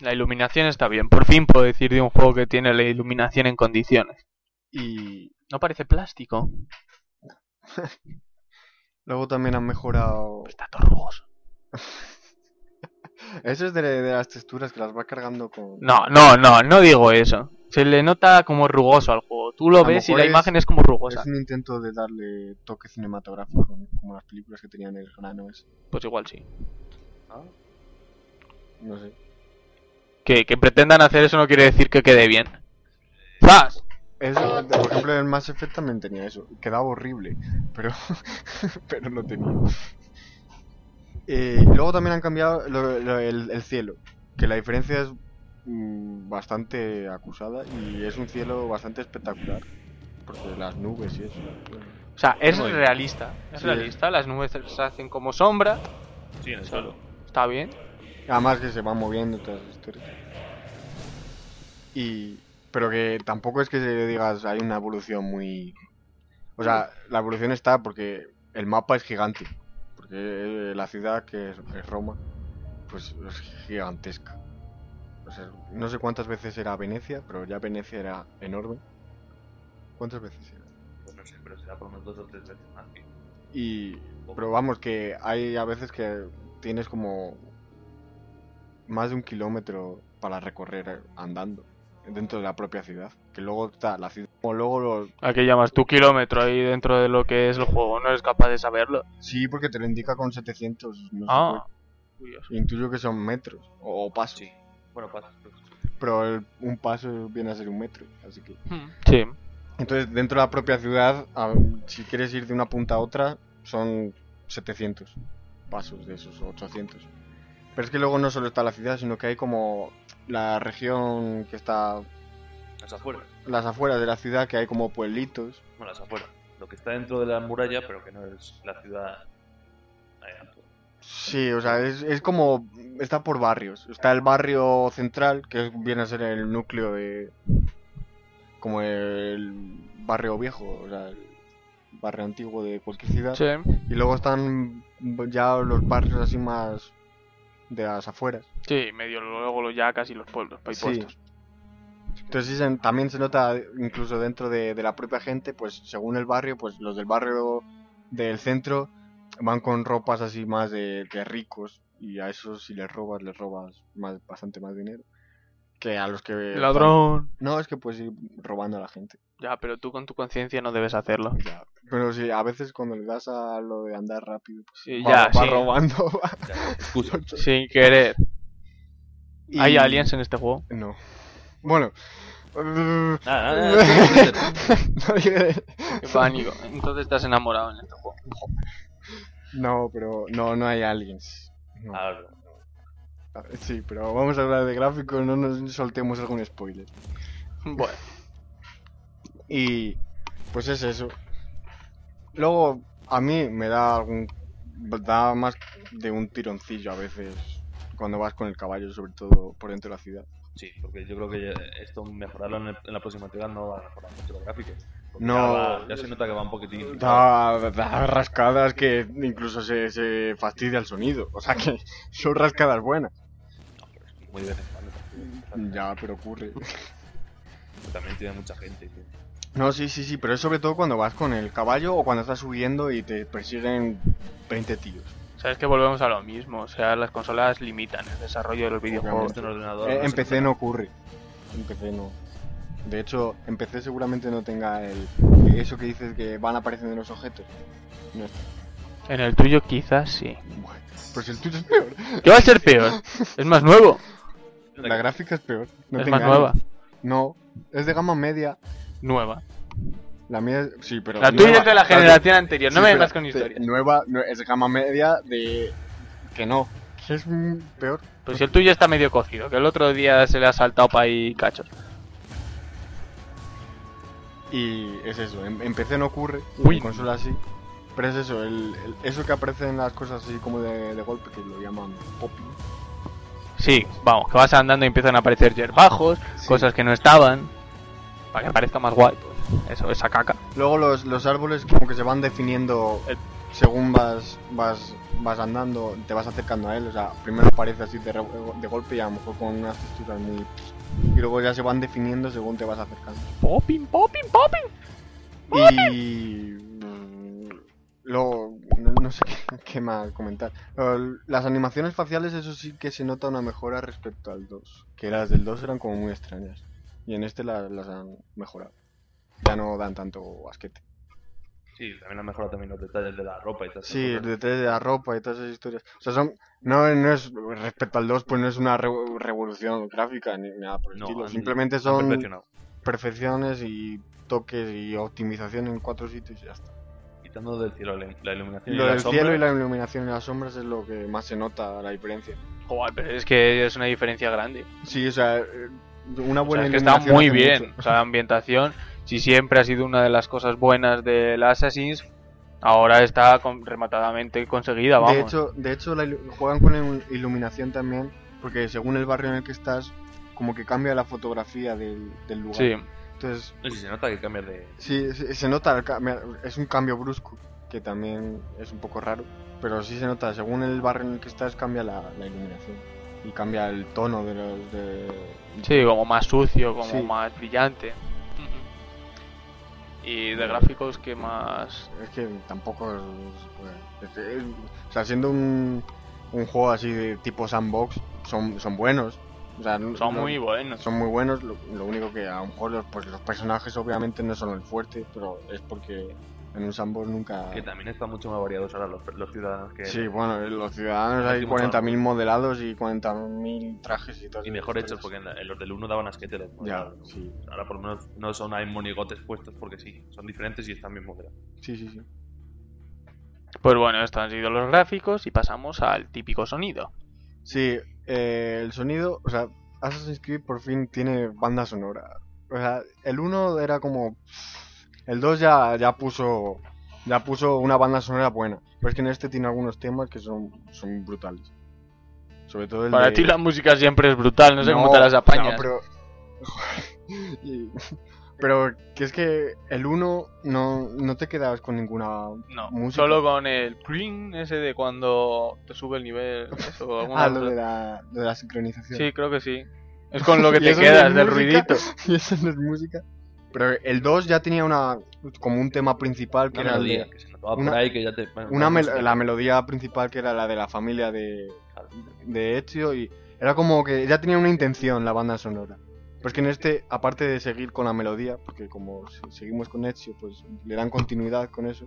La iluminación está bien. Por fin puedo decir de un juego que tiene la iluminación en condiciones. Y No parece plástico. luego también han mejorado... Está todo rugoso. Eso es de, de las texturas que las va cargando con... No, no, no, no digo eso. Se le nota como rugoso al juego. Tú lo A ves y la es- imagen es como rugosa. Es un intento de darle toque cinematográfico, como las películas que tenían el grano ese. Pues igual sí. No sé. Que, que pretendan hacer eso no quiere decir que quede bien. ¡Zas! Eso, por ejemplo, el Mass Effect también tenía eso. Quedaba horrible, pero, pero lo tenía. Eh, luego también han cambiado lo- lo- el, el cielo, que la diferencia es mm, bastante acusada y es un cielo bastante espectacular. Porque las nubes y eso. O sea, es Muy realista. Es Sí. realista. Las nubes se hacen como sombra. Sí, en el suelo. Está bien. Además que se van moviendo todas las historias. Y... Pero que tampoco es que se digas hay una evolución muy... O sea, la evolución está porque el mapa es gigante. Porque la ciudad, que es, Roma, pues es gigantesca. O sea, no sé cuántas veces era Venecia, pero ya Venecia era enorme. ¿Cuántas veces era? Pues no sé, pero será por unos dos o tres veces más. tío. Y... Pero vamos, que hay a veces que tienes como más de un kilómetro para recorrer eh, andando dentro de la propia ciudad. Que luego está la ciudad. O luego los... ¿A qué llamas tu kilómetro ahí dentro de lo que es el juego? ¿No eres capaz de saberlo? Sí, porque te lo indica con 700. No sé Ah, curioso. Intuyo que son metros o, o pasos. Sí. Bueno, pasa. pues, Pero el- un paso viene a ser un metro. Así que. Sí. Entonces, dentro de la propia ciudad, a- si quieres ir de una punta a otra, son 700 pasos de esos, 800. Pero es que luego no solo está la ciudad, sino que hay como la región que está Las afueras. las afueras de la ciudad, que hay como pueblitos. Bueno, las afueras. Lo que está dentro de la muralla, pero que no es la ciudad. Sí, o sea, es, es como. Está por barrios. Está el barrio central, que viene a ser el núcleo de. Como el barrio viejo, o sea, el barrio antiguo de cualquier ciudad. Sí. Y luego están ya los barrios así más de las afueras. Sí, medio luego los yacas y los pueblos ahí Sí. puestos. Entonces también se nota incluso dentro de, de la propia gente, pues según el barrio, pues los del barrio del centro van con ropas así más de, de ricos y a esos si les robas, les robas más, bastante más dinero que a los que... Ladrón. No, es que puedes ir robando a la gente. Ya, pero tú con tu conciencia no debes hacerlo. Ya. Pero sí, a veces cuando le das a lo de andar rápido, pues Sí, va, ya, va sí. robando. Ya, excusa. Sin querer. Y- ¿Hay aliens en este juego? No. Bueno. Nada, nada, nada, Qué pánico. Entonces estás enamorado en este juego. No, pero no, no hay aliens. No. Ah, Sí, pero vamos a hablar de gráficos, no nos soltemos algún spoiler. Bueno. Y pues es eso. Luego, a mí me da algún. da más de un tironcillo a veces cuando vas con el caballo, sobre todo por dentro de la ciudad. Sí, porque yo creo que esto mejorarlo en, el- en la próxima entrega no va a mejorar mucho los gráficos. No. Ya, va- ya se nota que va un poquitín. Da, da rascadas que incluso se, se fastidia el sonido. O sea que son rascadas buenas. Muy de vez en cuando. Ya, pero ocurre. Pero También tiene mucha gente. tío. No, sí, sí, sí, pero es sobre todo cuando vas con el caballo o cuando estás subiendo y te persiguen 20 tíos. Sabes que volvemos a lo mismo. O sea, las consolas limitan el desarrollo de los videojuegos. Esto en ordenador. Eh, no en PC no ocurre. En PC no. De hecho, en PC seguramente no tenga el eso que dices que van apareciendo los objetos. No está. En el tuyo quizás sí. Bueno, pues el tuyo es peor. ¿Qué va a ser peor? Es más nuevo. La gráfica es peor. No es más nueva. No, es de gama media. Nueva. La mía es- sí, pero La nueva- tuya es de la de- generación anterior. No sí, me vengas con historias. Nueva, no, es gama media de que no. Que es peor. Pues si el tuyo está medio cocido, que el otro día se le ha saltado para ahí cachos. Y es eso, en, en PC no ocurre, Uy. en consola sí. Pero es eso, el, el- eso que aparecen las cosas así como de, de golpe, que lo llaman popping. Sí, vamos, que vas andando y empiezan a aparecer yerbajos, cosas que no estaban. Para que parezca más guay, pues. Eso, esa caca. Luego los, los árboles como que se van definiendo según vas, vas, vas andando, te vas acercando a él. O sea, primero aparece así de, golpe y a lo mejor con unas texturas muy... Y luego ya se van definiendo según te vas acercando. Popping, popping, popping. Y... Luego, no, no sé qué, qué más comentar. Las animaciones faciales, eso sí que se nota una mejora respecto al 2. Que las del 2 eran como muy extrañas. Y en este las, las han mejorado. Ya no dan tanto asquete. Sí, también ha mejorado también los detalles de la ropa y tal. Sí, el detalle de la ropa y todas esas historias. O sea, son, no, no es, respecto al 2, pues no es una re- revolución gráfica ni nada por el No, estilo. han- Simplemente han son perfecciones y toques y optimización en cuatro sitios y ya está. Quitando del cielo la iluminación Lo y del cielo y la iluminación y las sombras es lo que más se nota la diferencia. Joder, pero es que es una diferencia grande. Sí, o sea, eh, una O buena sea, es que está iluminación muy bien. mucho. O sea, la ambientación, si siempre ha sido una de las cosas buenas del Assassin's, ahora está con- rematadamente conseguida, vamos. De hecho, de hecho la ilu- juegan con il- iluminación también, porque según el barrio en el que estás, como que cambia la fotografía del, del lugar. sí. Entonces, si se nota que cambias de. sí, se, se nota, el cambio- es un cambio brusco, que también es un poco raro, pero sí se nota, según el barrio en el que estás, cambia la, la iluminación. Y cambia el tono de los... De... Sí, como más sucio, como Sí. más brillante. Y de gráficos, que más? Es que tampoco es, pues, es- es- o sea, siendo un, un juego así de tipo sandbox, son, son buenos. O sea, no- Son no- muy buenos. son muy buenos. Lo, lo único que a lo mejor los, pues, los personajes obviamente no son el fuerte, pero es porque en un sandbox nunca. Que también están mucho más variados ahora los, los ciudadanos que. Sí, bueno, en los ciudadanos hay últimos 40.000 sandbox. modelados y 40.000 trajes y todo. Y mejor hechos, porque en, la- en los del 1 daban asquete los Ya, sí, Ahora por lo menos no son hay monigotes puestos porque sí, son diferentes y están bien modelados. sí, sí. sí. Pues bueno, estos han sido los gráficos y pasamos al típico sonido. Sí, eh, el sonido, o sea, Assassin's Creed por fin tiene banda sonora. O sea, el 1 era como... El 2 ya, ya puso ya puso una banda sonora buena. Pero es que en este tiene algunos temas que son, son brutales. Sobre todo el Para de- ti la música siempre es brutal, no sé cómo No, te las apañas. no, pero... Y- pero que es que el 1 no, no te quedabas con ninguna No, música. solo con el cring ese de cuando te sube el nivel. Eso, Ah, lo de la, lo de la sincronización. Sí, creo que sí. Es con lo que te no quedas es del música, ruidito. Y eso no es música. Pero el 2 ya tenía una como un tema principal que Una era de- melodía que se notaba una- por ahí que ya te. bueno, una mel- música. la melodía principal que era la de la familia de, de Ezio y era como que ya tenía una intención la banda sonora. Pues que en este, aparte de seguir con la melodía, porque como se- seguimos con Ezio, pues le dan continuidad con eso.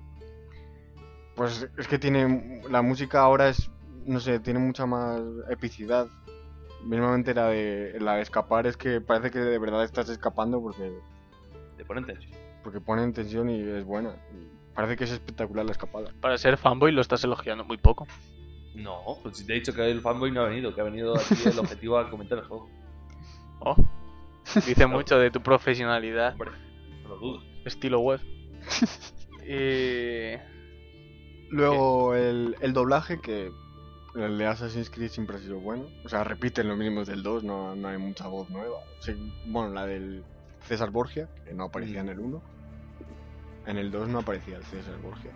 Pues es que tiene la música ahora es no sé, tiene mucha más epicidad. Mismamente la de la de escapar es que parece que de verdad estás escapando porque Te ponen tensión. porque pone en tensión y es buena. Y parece que es espectacular la escapada. Para ser fanboy lo estás elogiando muy poco. No, pues si te he dicho que el fanboy no ha venido, que ha venido aquí el objetivo a comentar el juego. Oh. Dice mucho de tu profesionalidad. No lo dudo. Estilo web. y... Luego el, el doblaje que el de Assassin's Creed siempre ha sido bueno. O sea, repiten lo mismo del 2, no, no hay mucha voz nueva. Sí, bueno, la del César Borgia, que no aparecía en el 1. En el 2 no aparecía el César Borgia.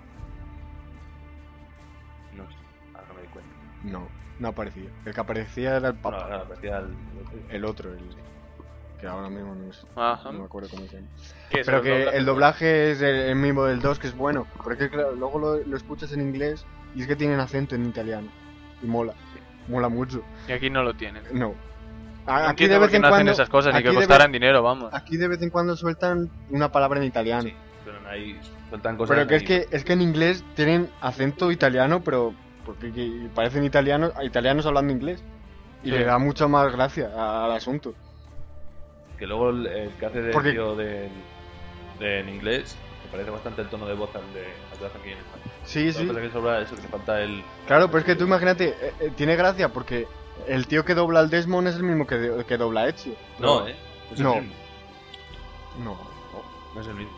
No sé, ahora no me di cuenta. No, no aparecía. El que aparecía era el Papa. ahora parecía el. El otro, el que ahora mismo no, Ajá. no me acuerdo cómo se llama. ¿Qué es Pero que doblaje? el doblaje es el, el mismo del 2, que es bueno. Porque claro, luego lo, lo escuchas en inglés y es que tienen acento en italiano. Y mola. Mola mucho. Y aquí no lo tienen. No. A- Aquí de vez en no hacen cuando. esas cosas ni que aquí de costaran vez- dinero, vamos. Aquí de vez en cuando sueltan una palabra en italiano. Sí, pero ahí sueltan cosas. pero que es que es que en inglés tienen acento italiano, pero porque que parecen italianos, italianos hablando inglés. Y Sí. le da mucha más gracia al asunto. Que luego el, el que hace de Porque- tío de, de- en inglés, me parece bastante el tono de voz al de al aquí en España. Sí, sí. que pasa es que sobra eso, que le falta el. Claro, pero es que tú imagínate, eh, eh, tiene gracia porque el tío que dobla al Desmond es el mismo que, de- que dobla a Ezio. No, eh. es No. mismo. No, No, no es el mismo.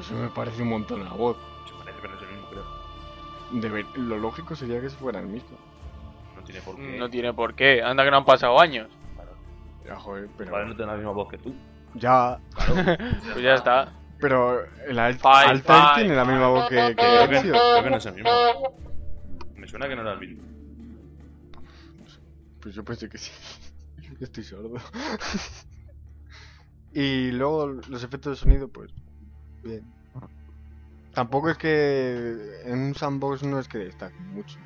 eso me parece un montón la voz. Se parece, pero no es el mismo, creo. Debe- lo lógico sería que fuera el mismo. No tiene por qué. No tiene por qué. Anda que no han pasado años. Ya, joder, pero. Vale, no tiene la misma voz que tú. Ya, Pues ya está. pero el Al- Five, Altair five. tiene la misma voz que, que Creo que, Ezio. creo que no es el mismo. Me suena que no era el mismo. Pues yo pensé que sí. Estoy sordo. y luego los efectos de sonido, pues. Bien. Tampoco es que en un sandbox no es que destaquen mucho.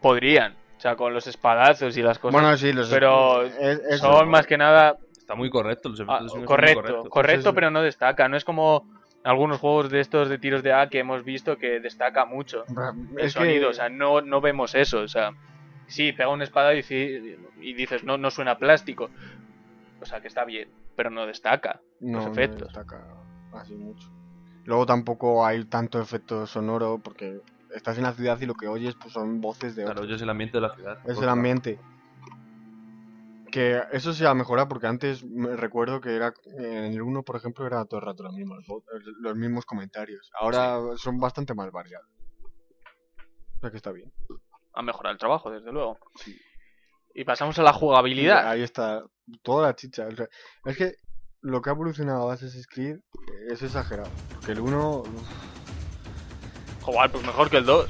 Podrían. O sea, con los espadazos y las cosas. Bueno, sí, los pero es- es- son más que nada Está muy correcto. Los Ah, correcto, correcto, Pues pero no destaca. No es como algunos juegos de estos de tiros de A que hemos visto que destaca mucho el que- sonido. O sea, no, no vemos eso. O sea, sí, pega una espada y, y dices, no, no suena plástico. O sea, que está bien, pero no destaca no, los no efectos. destaca así mucho. Luego tampoco hay tanto efecto sonoro porque estás en la ciudad y lo que oyes pues son voces de Claro, otros. yo es el ambiente de la ciudad. Es el ambiente. Que eso se ha mejorado porque antes me recuerdo que era en el 1, por ejemplo, era todo el rato las mismas vo- los mismos comentarios. Ahora son bastante más variados. O sea que está bien. Ha mejorado el trabajo, desde luego. Y pasamos a la jugabilidad. Ahí está toda la chicha. o sea, es que lo que ha evolucionado Assassin's Creed es exagerado. Porque el 1... Joder, pues mejor que el 2.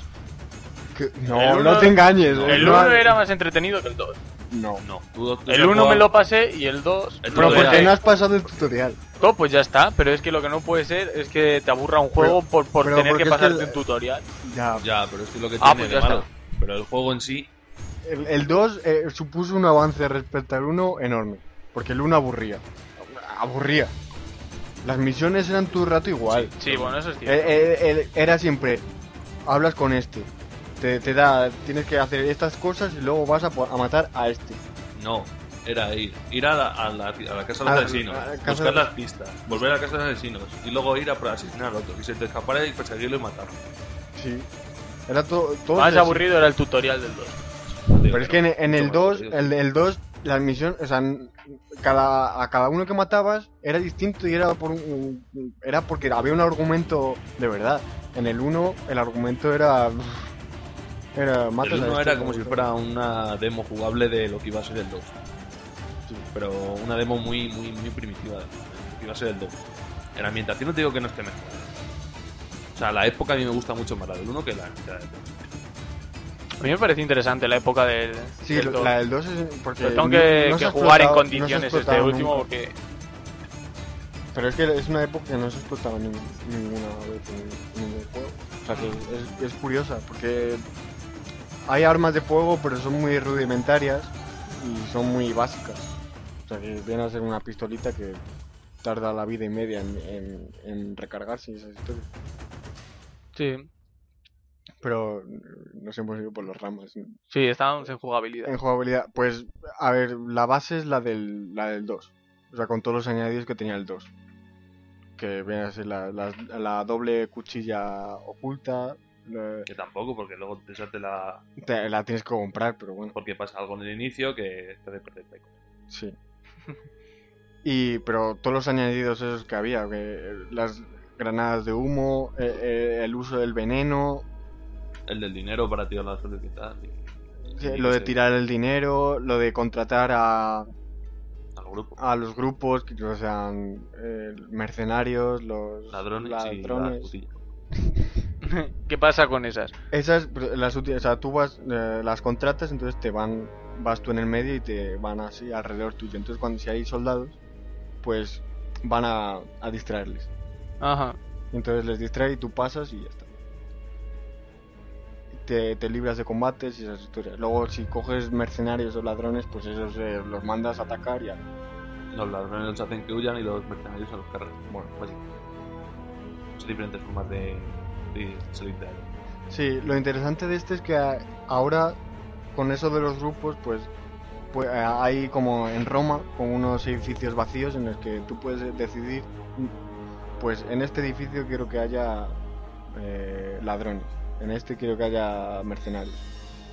que- no, El uno- no te engañes. El no 1 ha- era más entretenido que el 2. No. No, tú, tú El has 1 me lo pasé y el 2... El Pero porque de- no has pasado el tutorial. No, pues ya está, pero es que lo que no puede ser es que te aburra un juego por, por pero tener porque que es que pasarte el- un tutorial. Ya, Ya, pero es que lo que Ah, tiene pues de ya malo. está. Pero el juego en sí, El, el 2 eh, supuso un avance respecto al 1 enorme. Porque el 1 aburría. Aburría. Las misiones eran todo el rato igual. Sí, bueno, eso es cierto. Eh, eh, era siempre, hablas con este. Te, te da, tienes que hacer estas cosas y luego vas a, a matar a este. no. Era ir, ir a la, a la, a la casa de A los la- asesinos, a la buscar de- las pistas, volver a la casa de los asesinos y luego ir a por asesinar al otro. Y se te escapara y perseguirlo y matarlo. Sí. Era todo. todo Más aburrido era el tutorial del 2. Pero es que en, en el Mucho 2, más aburrido. el, el 2, las misiones, o sea, cada, a cada uno que matabas era distinto y era por un, era porque había un argumento de verdad. En el 1 el argumento era era El a 1 este, era como si fuera una demo jugable de lo que iba a ser el 2. Pero una demo muy, muy, muy primitiva de lo que iba a ser el 2. En la ambientación no te digo que no esté mejor. O sea, la época a mí me gusta mucho más la del 1 que la, la del 2. A mí me parece interesante la época del. Sí, del lo- dos. la del 2 es porque Pero tengo que, no jugar en no condiciones este último nunca. porque. Pero es que es una época que no se explotaba ni- ninguna vez en, en ningún juego. O sea que es, es curiosa, porque hay armas de fuego, pero son muy rudimentarias y son muy básicas. O sea que viene a ser una pistolita que tarda la vida y media en, en, en recargarse y esas historias. Sí, Pero nos hemos ido por las ramas. sí, estábamos en jugabilidad. En jugabilidad, pues, a ver, la base es la del, la del 2. O sea, con todos los añadidos que tenía el 2. Que viene a ser la, la, la doble cuchilla oculta. la- Que tampoco, porque luego te salte la. te- la tienes que comprar, pero bueno, Porque pasa algo en el inicio que te hace perder sí. Y, pero todos los añadidos esos que había, que las granadas de humo, eh, eh, el uso del veneno, El del dinero para tirar la suerte y tal. y- sí, y lo de tirar el dinero, lo de contratar a, Al grupo. a los grupos, que sean eh, mercenarios, los Ladrones, y la ladrones. putilla. ¿Qué pasa con esas? Esas, pero las o sea, tú vas, eh, las contratas, entonces te van, vas tú en el medio y te van así alrededor tuyo. Entonces cuando si hay soldados, pues van a, a distraerles. Ajá. Y entonces les distrae y tú pasas y ya está. Te, te libras de combates y esas historias. Luego si coges mercenarios o ladrones, pues esos eh, los mandas a atacar y ya. Los ladrones los hacen que huyan y los mercenarios se los cargan. Bueno, Básicamente. Son diferentes formas de, de salir de ahí. Sí, lo interesante de este es que a- ahora con eso de los grupos, pues, pues eh, hay como en Roma, con unos edificios vacíos en los que tú puedes decidir, mm, pues en este edificio quiero que haya eh, ladrones, en este quiero que haya mercenarios.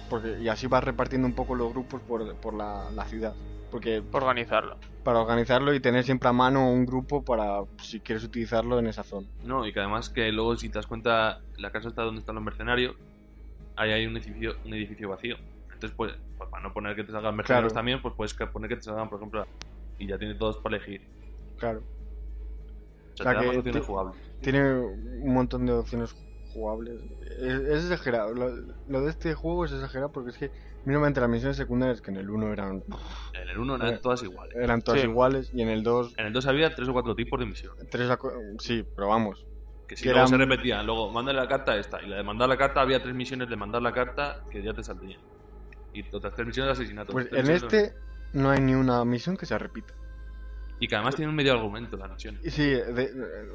Porque, y así vas repartiendo un poco los grupos por, por la, la ciudad. Porque Organizarlo. para organizarlo y tener siempre a mano un grupo para si quieres utilizarlo en esa zona. No, y que además que luego si te das cuenta, la casa está donde están los mercenarios, ahí hay un edificio, un edificio vacío. Entonces, pues, pues, para no poner que te salgan mercenarios Claro. también, pues puedes que- poner que te salgan, por ejemplo, y ya tienes todos para elegir. Claro. O sea, sea te da que más opciones ti- jugables. Tiene un montón de opciones jugables. Es, es exagerado. Lo, lo de este juego es exagerado porque es que mínimamente las misiones secundarias, que en el 1 eran, En el 1 eran Eh, todas iguales. eran todas Sí. iguales y en el 2, En el 2 había tres o cuatro tipos de misiones. tres sí, pero vamos. Que si Que luego eran- se repetían, luego mándale la carta a esta. Y la de mandar la carta había tres misiones de mandar la carta que ya te saldrían. Y otras tres misiones de asesinato. Pues en este no hay ni una misión que se repita. Y que además tiene un medio argumento las misiones. Y sí, de-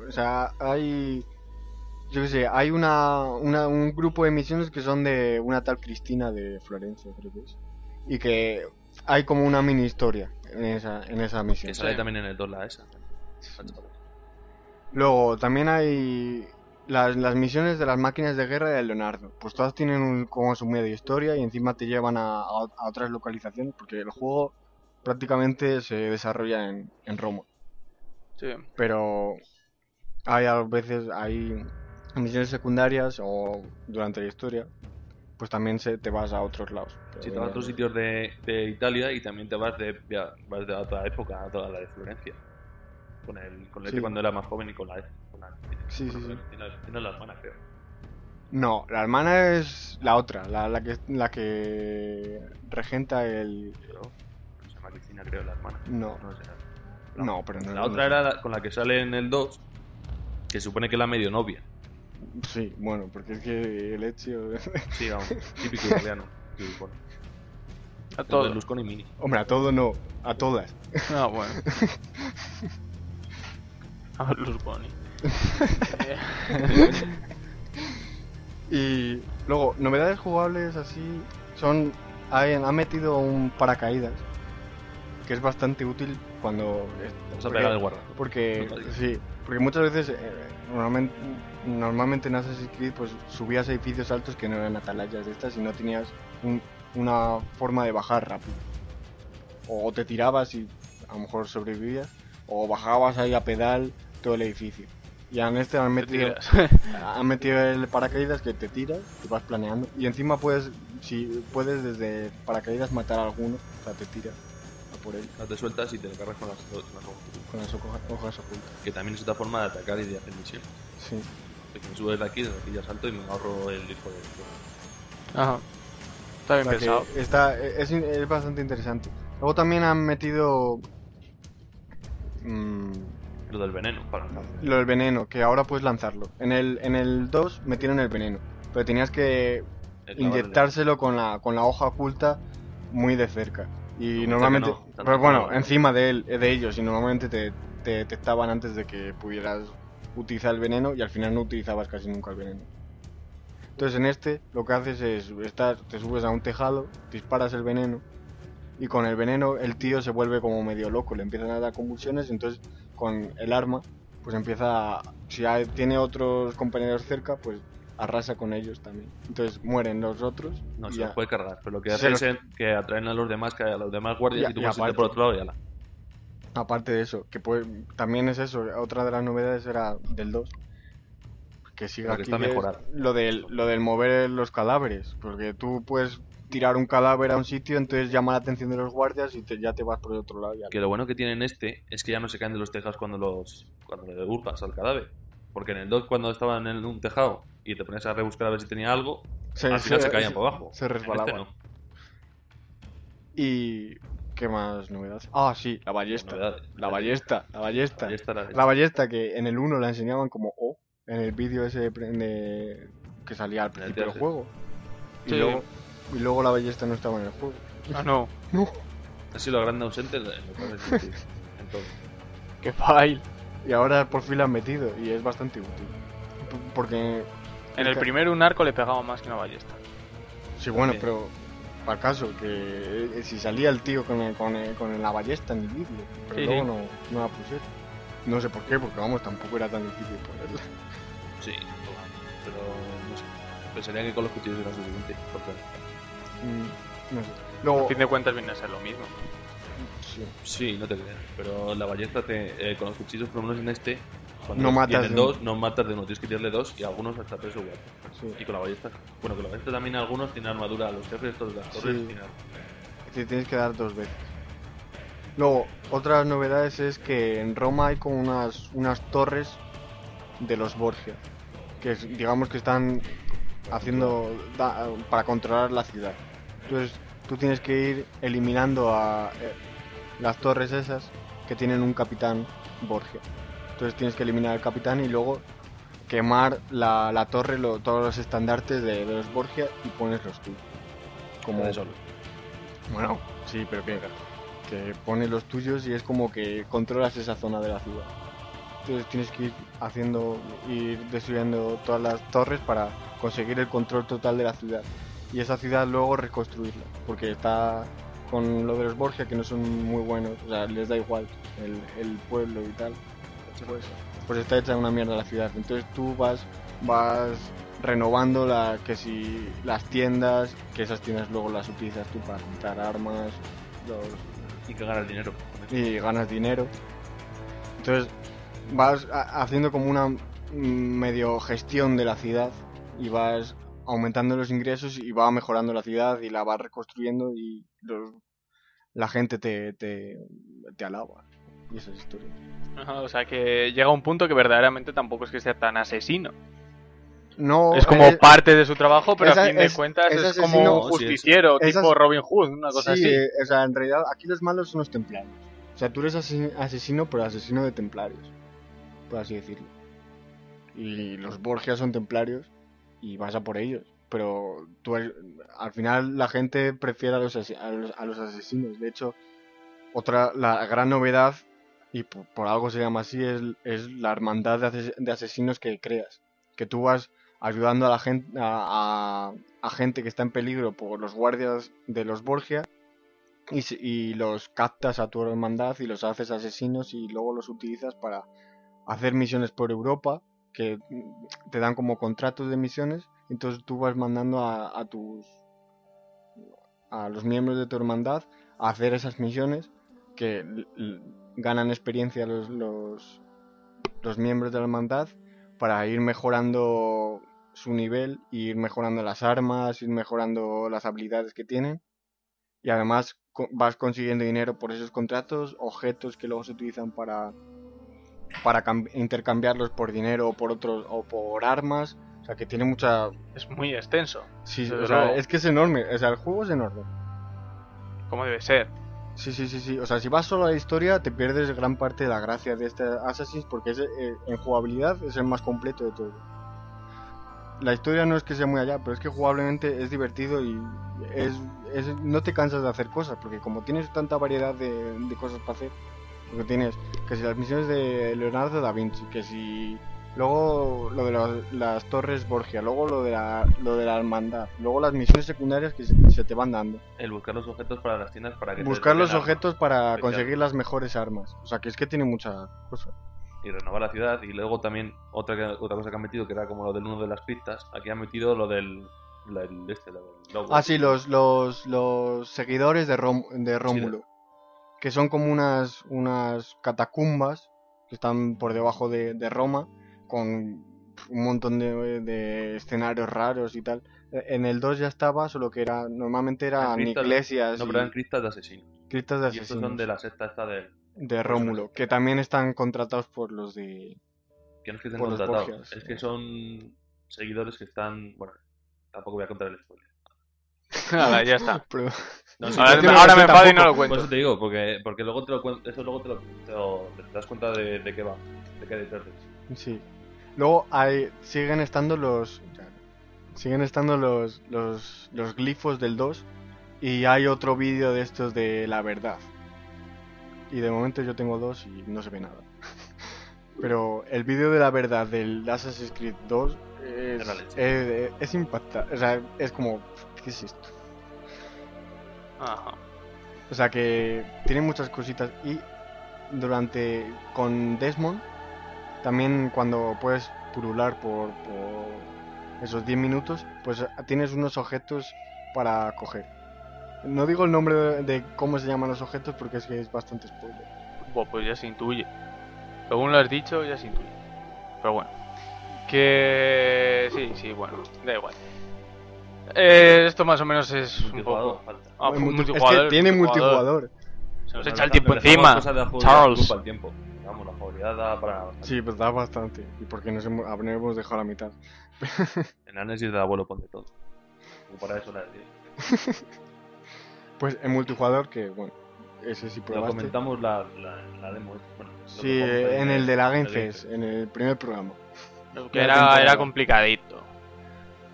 o sea, hay. Yo qué sé, hay una, una- un grupo de misiones que son de una tal Cristina de Florencia, creo que es. Y que hay como una mini historia en esa, en esa misión. Que sale Sí. también en el 2 la esa. Luego, también hay las, las misiones de las máquinas de guerra de Leonardo. Pues todas tienen un, como su medio historia y encima te llevan a, a- a otras localizaciones porque el juego prácticamente se desarrolla en, en Roma. Sí. Pero hay a veces hay misiones secundarias o durante la historia, pues también se, te vas a otros lados. Pero Si te vas a otros sitios de, de Italia y también te vas de, via- vas de otra época, a toda la de Florencia. Con el, con el Sí. este cuando era más joven y con la con la- Sí, sí, bueno, sí. Tiene, tiene la hermana, creo. No, la hermana es la otra, la, la que la que regenta el Pero se llama Cristina, creo, la hermana. no, No sé. no, pero no La no otra era con la que sale en el 2, que supone que es la medio novia. Sí, bueno, porque es que el hecho Sí, vamos, típico italiano. A Entre todo. Berlusconi y Mini. Hombre, a todo no, a todas. Ah, bueno. A Bonnie. Y luego, novedades jugables así son. Han metido un paracaídas que es bastante útil cuando. Vamos a pegar el guarda. Porque, No sí, porque muchas veces, eh, normalmente, normalmente en Assassin's Creed, pues subías a edificios altos que no eran atalayas de estas y no tenías un- una forma de bajar rápido. O te tirabas y a lo mejor sobrevivías, o bajabas ahí a pedal todo el edificio. Y en este han metido, han metido el paracaídas que te tiras y vas planeando. Y encima puedes, si puedes desde paracaídas matar a alguno, o sea, te tiras por él Las te sueltas y te cargas con las, con las hojas. con las hoja- hojas ocultas. Que también es otra forma de atacar y de hacer misiones. Sí. De que me subes de aquí, desde aquí ya salto y me ahorro el disco de Ajá. Está bien O sea pensado. está, es, es bastante interesante. Luego también han metido mm, Lo del veneno para cáncer. lo del veneno, que ahora puedes lanzarlo. En el, en el 2 metieron el veneno, pero tenías que inyectárselo con la, con la hoja oculta muy de cerca. Y normalmente, no, pero bueno, como- encima de, él, de ellos, y normalmente te, te detectaban antes de que pudieras utilizar el veneno y al final no utilizabas casi nunca el veneno. Entonces en este lo que haces es estar, te subes a un tejado, disparas el veneno y con el veneno el tío se vuelve como medio loco, le empiezan a dar convulsiones y entonces con el arma pues empieza a, si hay- tiene otros compañeros cerca pues arrasa con ellos también. Entonces mueren los otros No, se ya. los puede cargar, pero lo que hace los- es que atraen a los demás, que a los demás guardias Ya, y tú vas por otro lado y ala. Aparte de eso, que puede, también es eso, otra de las novedades era del 2. Que que aquí está es mejorado. lo del, lo del mover los cadáveres, porque tú puedes tirar un cadáver a un sitio, entonces llama la atención de los guardias y te- ya te vas por el otro lado. ya. Que lo bueno que tienen este es que ya no se caen de los tejados cuando los cuando le hurgas al cadáver. Porque en el 2 cuando estaban en un tejado y te ponías a rebuscar a ver si tenía algo, al final se, caían por abajo. Se este resbalaban. no. Y... ¿Qué más novedades? Ah, sí, la ballesta. La ballesta, la ballesta. La- La ballesta que en el 1 la enseñaban como O, en el vídeo ese de, que salía al principio del juego. Y, Sí. luego, y luego la ballesta no estaba en el juego. Ah, no. No. Ha sido la grande ausente en lo que en todo. Qué fail. Y ahora por fin la han metido y es bastante útil. Porque, En el primero un arco le pegaba más que una ballesta. sí, bueno, También. pero para caso, que eh, si salía el tío con, el- con, el- con la ballesta en el vídeo, pero Sí, luego sí. no, no la pusieron. No sé por qué, porque vamos, tampoco era tan difícil ponerla. Sí, pero no sé. Pensaría que con los cuchillos era suficiente. porque- Mm, no sé. A fin de cuentas viene a ser lo mismo. sí. Sí, no te creas. Pero la ballesta te, eh, con los cuchillos, por lo menos en este, cuando No matas de 2 no matas de uno, tienes que tirarle dos y algunos hasta tres o cuatro. Sí. Y con la ballesta, bueno, con la ballesta también algunos tienen armadura, los jefes todos de las torres Sí. tienen. Te tienes que dar dos veces. Luego, otras novedades es que en Roma hay como unas, unas torres de los Borgia, que es- digamos que están haciendo da- para controlar la ciudad. Entonces, tú tienes que ir eliminando a eh, las torres esas que tienen un capitán Borgia. Entonces tienes que eliminar al capitán y luego quemar la, la torre, lo- todos los estandartes de, de los Borgia y pones los tuyos. Como, De solo. bueno, sí, pero que, que pones los tuyos y es como que controlas esa zona de la ciudad. Entonces tienes que ir haciendo, ir destruyendo todas las torres para conseguir el control total de la ciudad. Y esa ciudad luego reconstruirla, porque está con lo de los Borgia que no son muy buenos, o sea, les da igual el, el pueblo y tal. Pues, pues está hecha una mierda la ciudad. Entonces tú vas, vas renovando la, que si las tiendas, que esas tiendas luego las utilizas tú para comprar armas los- Y que ganas dinero. y ganas dinero. Entonces vas a- haciendo como una medio gestión de la ciudad y vas aumentando los ingresos y va mejorando la ciudad y la vas reconstruyendo y los- la gente te, te, te alaba y esas historias. Ajá, O sea que llega un punto que verdaderamente tampoco es que sea tan asesino. No, es como eh, parte de su trabajo, pero esa- a fin de es- cuentas es es, asesino- como es- justiciero, tipo Robin Hood, una cosa sí, así. eh, o sea, en realidad aquí los malos son los templarios. O sea, tú eres asesino, pero asesino de templarios, por así decirlo. Y los Borgias son templarios y vas a por ellos. Pero tú, eres- al final la gente prefiere a los, a los, a los asesinos. De hecho, otra, la gran novedad, y por, algo se llama así, es, es la hermandad de, ases- de asesinos que creas. Que tú vas ayudando a la gente, a, a- a gente que está en peligro por los guardias de los Borgia y, y los captas a tu hermandad y los haces asesinos y luego los utilizas para hacer misiones por Europa que te dan como contratos de misiones entonces tú vas mandando a, a tus a los miembros de tu hermandad a hacer esas misiones que ganan experiencia los, los los miembros de la hermandad para ir mejorando su nivel, ir mejorando las armas, ir mejorando las habilidades que tienen y además co- vas consiguiendo dinero por esos contratos, objetos que luego se utilizan para para cam- intercambiarlos por dinero o por otros o por armas, o sea, que tiene mucha... Es muy extenso, Sí, o sea, es que es enorme. O sea, el juego es enorme. como debe ser. Sí, sí, sí, sí. O sea, si vas solo a la historia, te pierdes gran parte de la gracia de este Assassin's porque es, eh, en jugabilidad es el más completo de todo. La historia no es que sea muy allá, pero es que jugablemente es divertido y es, es- no te cansas de hacer cosas, porque como tienes tanta variedad de, de cosas para hacer, porque tienes que si las misiones de Leonardo da Vinci, que si luego lo de las, las torres Borgia, luego lo de la, lo de la hermandad, luego las misiones secundarias que se, se te van dando. El buscar los objetos para las tiendas para que Buscar los objetos para conseguir las mejores armas. O sea, que es que tiene mucha cosa. y renovar la ciudad. Y luego también otra, que- otra cosa que han metido, que era como lo del uno de las criptas, aquí han metido lo del. este, logo. Ah, sí, los, los, los seguidores de, Rom- de Rómulo. Que son como unas, unas catacumbas que están por debajo de, de Roma, con un montón de, de escenarios raros y tal. En el 2 ya estaba, solo que era normalmente eran iglesias No, y pero eran criptas de asesinos. criptas de Y estos asesinos son de la secta esta de. de Rómulo, que también están contratados por los de... Que no es que estén Por los contratados, Borgias. es que son seguidores que están. Bueno, tampoco voy a contar el spoiler. Nada, ya está. Pero- No, sí, Ahora, me enfado y no lo Por cuento. eso te digo, porque, porque luego te lo cuento, eso luego te lo, te lo- te das cuenta de, de qué va, de qué hay detrás. Sí. Luego hay, siguen estando los. Siguen estando los, los, los glifos del 2. Y hay otro vídeo de estos de la verdad. Y de momento yo tengo dos y no se ve nada. Pero el vídeo de la verdad del Assassin's Creed 2 es, Es es, es impactante. O sea, es como. ¿Qué es esto? Ajá. O sea que tiene muchas cositas y durante con Desmond también cuando puedes purular por, por esos 10 minutos, pues tienes unos objetos para coger. No digo el nombre de, de cómo se llaman los objetos porque es que es bastante spoiler. Buah, pues ya se intuye. Según lo has dicho, ya se intuye. Pero bueno. Que... Sí, sí, bueno. Da igual. Eh, esto más o menos es un poco... Ah, multijugador, es que tiene multijugador. Se nos echa el tiempo encima. Charles. La da para. bastante. Sí, pues da bastante. Y porque nos hemos, habremos dejado la mitad. En análisis del abuelo pone todo. Como para eso la. Pues en multijugador que, bueno, ese sí Lo probaste. comentamos la, la, la demo. Bueno, lo Sí, en el de la Game el Game Fest, en el primer programa. Que era, era complicadito.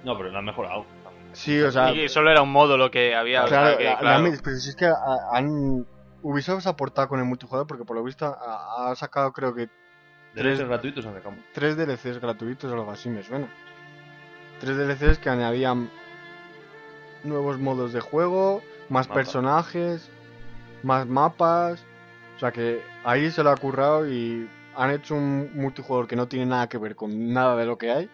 No, pero lo han mejorado. Sí, o sea, y solo era un modo lo que había. o sea, claro, que, la- la claro. me- pero si es que ha- han Ubisoft se ha aportado con el multijugador porque por lo visto ha, ha sacado creo que Tres- gratuitos en sacamos. tres DLCs gratuitos o algo así me suena. Tres DLCs que añadían nuevos modos de juego, más personajes, más mapas. O sea que ahí se lo ha currado y han hecho un multijugador que no tiene nada que ver con nada de lo que hay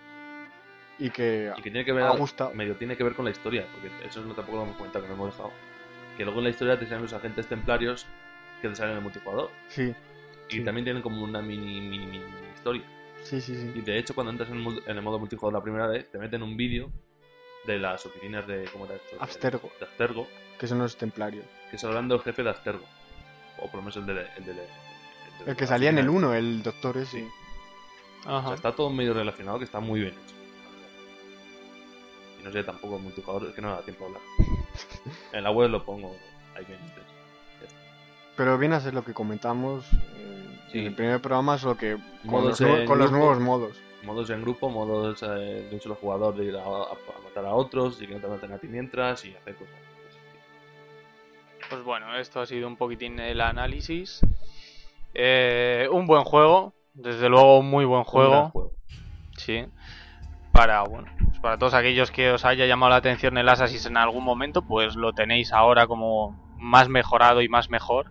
y que Y que tiene que ver, ha gustado. medio tiene que ver con la historia, porque eso no tampoco lo hemos comentado, que no hemos dejado. Que luego en la historia te salen los agentes templarios que te salen en el multijugador. Sí, Y Sí. también tienen como una mini, mini, mini historia. sí, sí, Y sí. de hecho, cuando entras en el, mul- en el modo multijugador la primera vez, te meten un vídeo de las oficinas de. ¿Cómo era esto? De- Abstergo. De Abstergo, Que son los templarios. que es hablando del jefe de Abstergo. O por lo menos el de. El, de, el de- El que salía en el oficina. 1, el doctor ese. Sí. O sea, Ajá. está todo medio relacionado, que está muy bien hecho. Y no sé, tampoco el multijugador, es que no me da tiempo a hablar. En la web lo pongo, ahí. Pero viene a ser lo que comentamos eh, Sí. en el primer programa, solo que con, Modos los, con los nuevos modos. Modos en grupo, modos eh, de un solo jugador de ir a, a- a matar a otros y que no te maten a ti mientras y hacer cosas. Pues bueno, esto ha sido un poquitín el análisis. Eh, un buen juego, desde luego un muy buen Un gran juego. juego. Sí. Para, bueno, pues para todos aquellos que os haya llamado la atención el Assassin's en algún momento, pues lo tenéis ahora como más mejorado y más mejor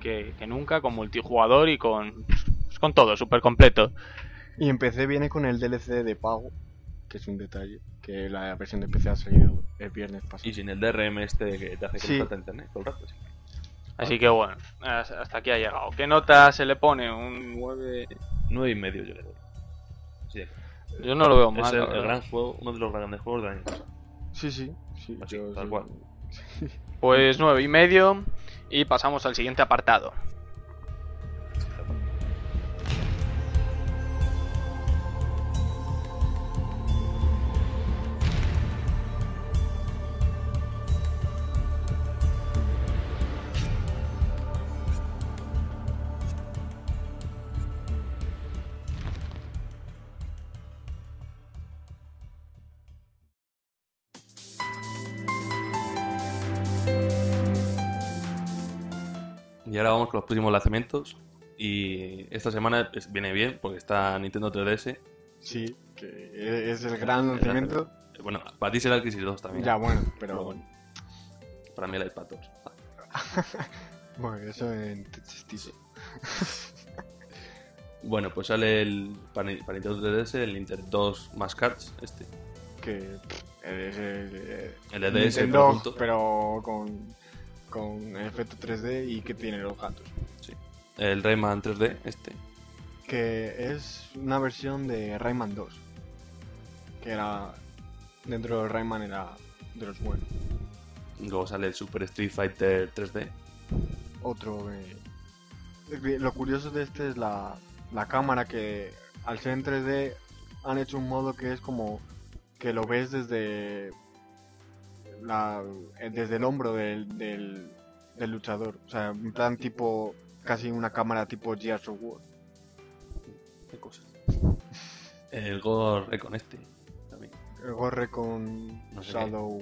que, que nunca, con multijugador y con, pues con todo, súper completo. Y en PC viene con el DLC de pago, que es un detalle, que la versión de PC ha salido el viernes pasado. Y sin el DRM este que te hace Sí. internet todo el rato. sí. Así que bueno, hasta aquí ha llegado. ¿Qué nota se le pone? Un 9. Nueve y medio yo le doy. Sí, es Yo no lo veo mal. el, la el gran juego, uno de los grandes juegos del año pasado. Sí, sí, sí. Así, yo- tal sí. cual. Pues nueve y medio. Y pasamos al siguiente apartado. Con los próximos lanzamientos. Y esta semana pues, viene bien porque está Nintendo 3DS. Sí, que e- es el gran lanzamiento. Bueno, para ti será el Crisis 2 también. Ya, bueno, Pero pero bueno. Para mí el iPad 2. bueno, eso en testizo. Bueno, pues sale el para, para Nintendo 3DS el Nintendo 2 más cards, este. Que es el, El de DS, Nintendo, pero junto. pero con, con efecto 3D y que tiene los gatos. El Rayman 3D, este. Que es una versión de Rayman 2. Que era. Dentro de Rayman era de los buenos. Luego sale el Super Street Fighter 3D. Otro. eh, Lo curioso de este es la, la cámara que al ser en 3D han hecho un modo que es como que lo ves desde la, eh, desde el hombro del, del, del luchador. O sea, en plan tipo casi una cámara tipo Gears of War. Qué cosas. El Gore Recon este. También. El gorre con No sé Shadow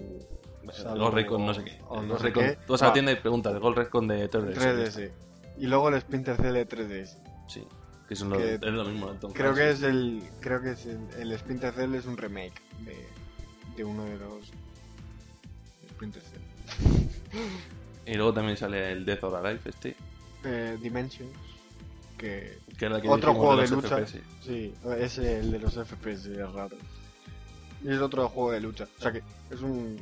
El Shadow Gore Recon no sé qué. o El no sé Recon- qué. Tú vas a la Va. tienda y preguntas, el Gore Recon de 3DS. 3DS. Y luego el Splinter Cell de 3DS. Sí. Que es lo mismo. el Tom Creo que es el creo que es el, el Splinter Cell es un remake de, de uno de los Splinter Cell. Y luego también sale el Death or Alive este. Eh, Dimensions que era otro juego de lucha. FPS. Sí, es el de los FPS, es raro. Y es otro juego de lucha. O sea que es un.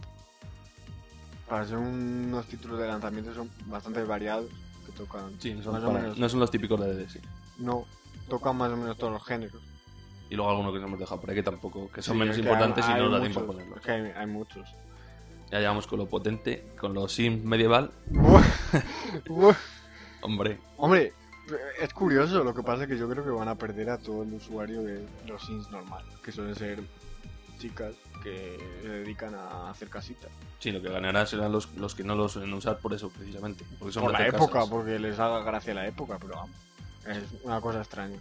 Para ser unos títulos de lanzamiento son bastante variados. Que tocan. Sí, no son, más o para- menos. no son los típicos de DD, sí. No, tocan más o menos todos los géneros. Y luego algunos que nos hemos dejado por ahí que tampoco, que son Sí, menos importantes hay- y no nos da tiempo a muchos, ponerlos. es que hay, hay muchos. Ya llevamos con lo potente, con los Sims medieval. Hombre, Hombre, es curioso, lo que pasa es que yo creo que van a perder a todo el usuario de los Sims normal, que suelen ser chicas que se dedican a hacer casitas. sí, lo que ganarán serán los, los que no los suelen usar por eso, precisamente. Porque son Por la época, casas. porque les haga gracia la época, pero vamos, es una cosa extraña.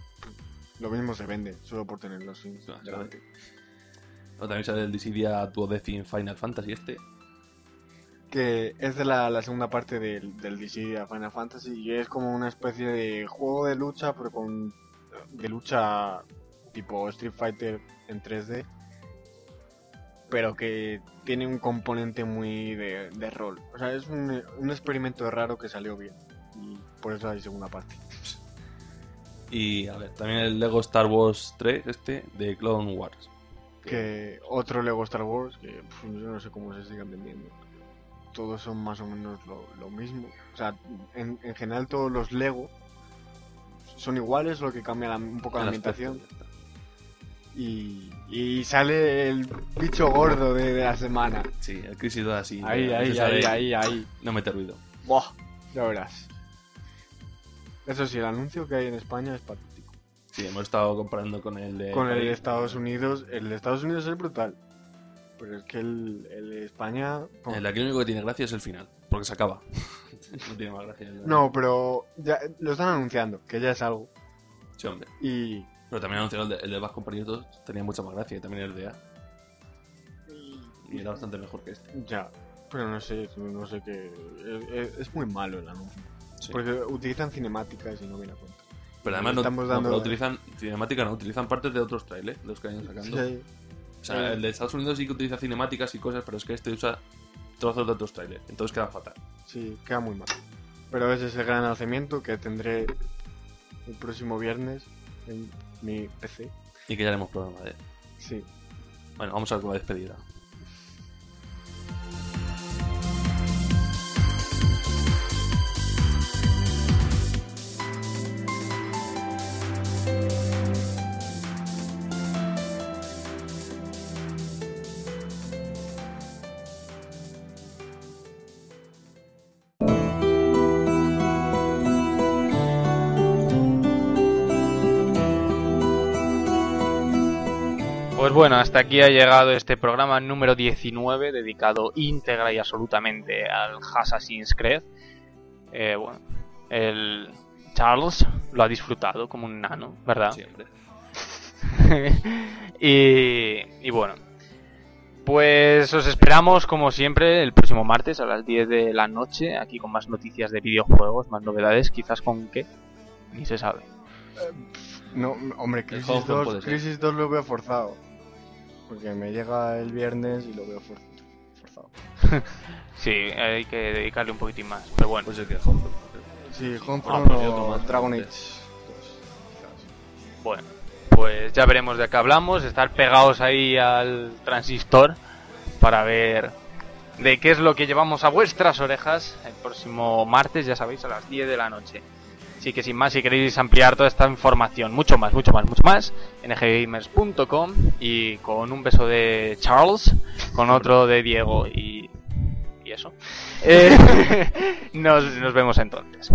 Lo mismo se vende, solo por tener los Sims delante. Luego también sale el Dissidia Duodecim Final Fantasy este. Que es de la, la segunda parte del, del DC de Final Fantasy y es como una especie de juego de lucha, pero con. de lucha tipo Street Fighter en 3D. Pero que tiene un componente muy de, de rol. O sea, es un, un experimento raro que salió bien. Y por eso hay segunda parte. Y a ver, también el Lego Star Wars 3 este de Clone Wars. Que otro Lego Star Wars, que yo no sé cómo se sigan vendiendo. Todos son más o menos lo, lo mismo. O sea, en, en general todos los Lego son iguales, lo que cambia la- un poco la ambientación. Y, y sale el bicho gordo de, de la semana. Sí, el Crisis 2 así. Ahí, ahí, ahí, ahí, ahí. No mete ruido. Buah, ya verás. Eso sí, el anuncio que hay en España es patético. Sí, hemos estado comparando con el de. Con el de. Estados Unidos, el de Estados Unidos es brutal. Pero es que el, el España... El aquí lo único que tiene gracia es el final, porque se acaba. no tiene más gracia. el- No, pero ya lo están anunciando, que ya es algo. Sí, hombre. Y, Pero también anunciaron el de, el de Company 2, tenía mucha más gracia, y también el de A. Y era bastante mejor que este. ya, pero no sé, no sé qué. Es, muy malo el anuncio. Sí. Porque utilizan cinemáticas y no viene a cuenta. Pero además no, dando- utilizan cinemática, no, utilizan partes de otros trailers, los que han sacando. Sí, O sea, el de Estados Unidos sí que utiliza cinemáticas y cosas, pero es que este usa trozos de otros trailers, entonces queda fatal. sí, queda muy mal. Pero ese es el gran lanzamiento que tendré el próximo viernes en mi PC. Y que ya haremos programa de él. Sí. Bueno, vamos a ver con la despedida. Bueno, hasta aquí ha llegado este programa número 19 dedicado íntegra y absolutamente al Assassin's Creed. Eh, bueno, el Charles lo ha disfrutado como un nano, ¿verdad? Siempre. y, y bueno, Pues os esperamos, como siempre, el próximo martes a las 10 de la noche, aquí con más noticias de videojuegos, más novedades, quizás con qué, ni se sabe. No, hombre, Crisis Homefront 2, puede ser. Crisis 2 lo veo forzado. Porque me llega el viernes y lo veo for- forzado. Sí, hay que dedicarle un poquitín más, pero bueno. Pues el que Homefront. Sí, Ah, Homefront pues o tomo- Dragon Age sí. 2, quizás. Bueno, pues ya veremos de qué hablamos. Estar pegados ahí al transistor para ver de qué es lo que llevamos a vuestras orejas el próximo martes, ya sabéis, a las 10 de la noche. Así que sin más, si queréis ampliar toda esta información, mucho más, mucho más, mucho más, nggamers.com y con un beso de Charles, con otro de Diego y, y eso. Eh, nos, nos vemos entonces.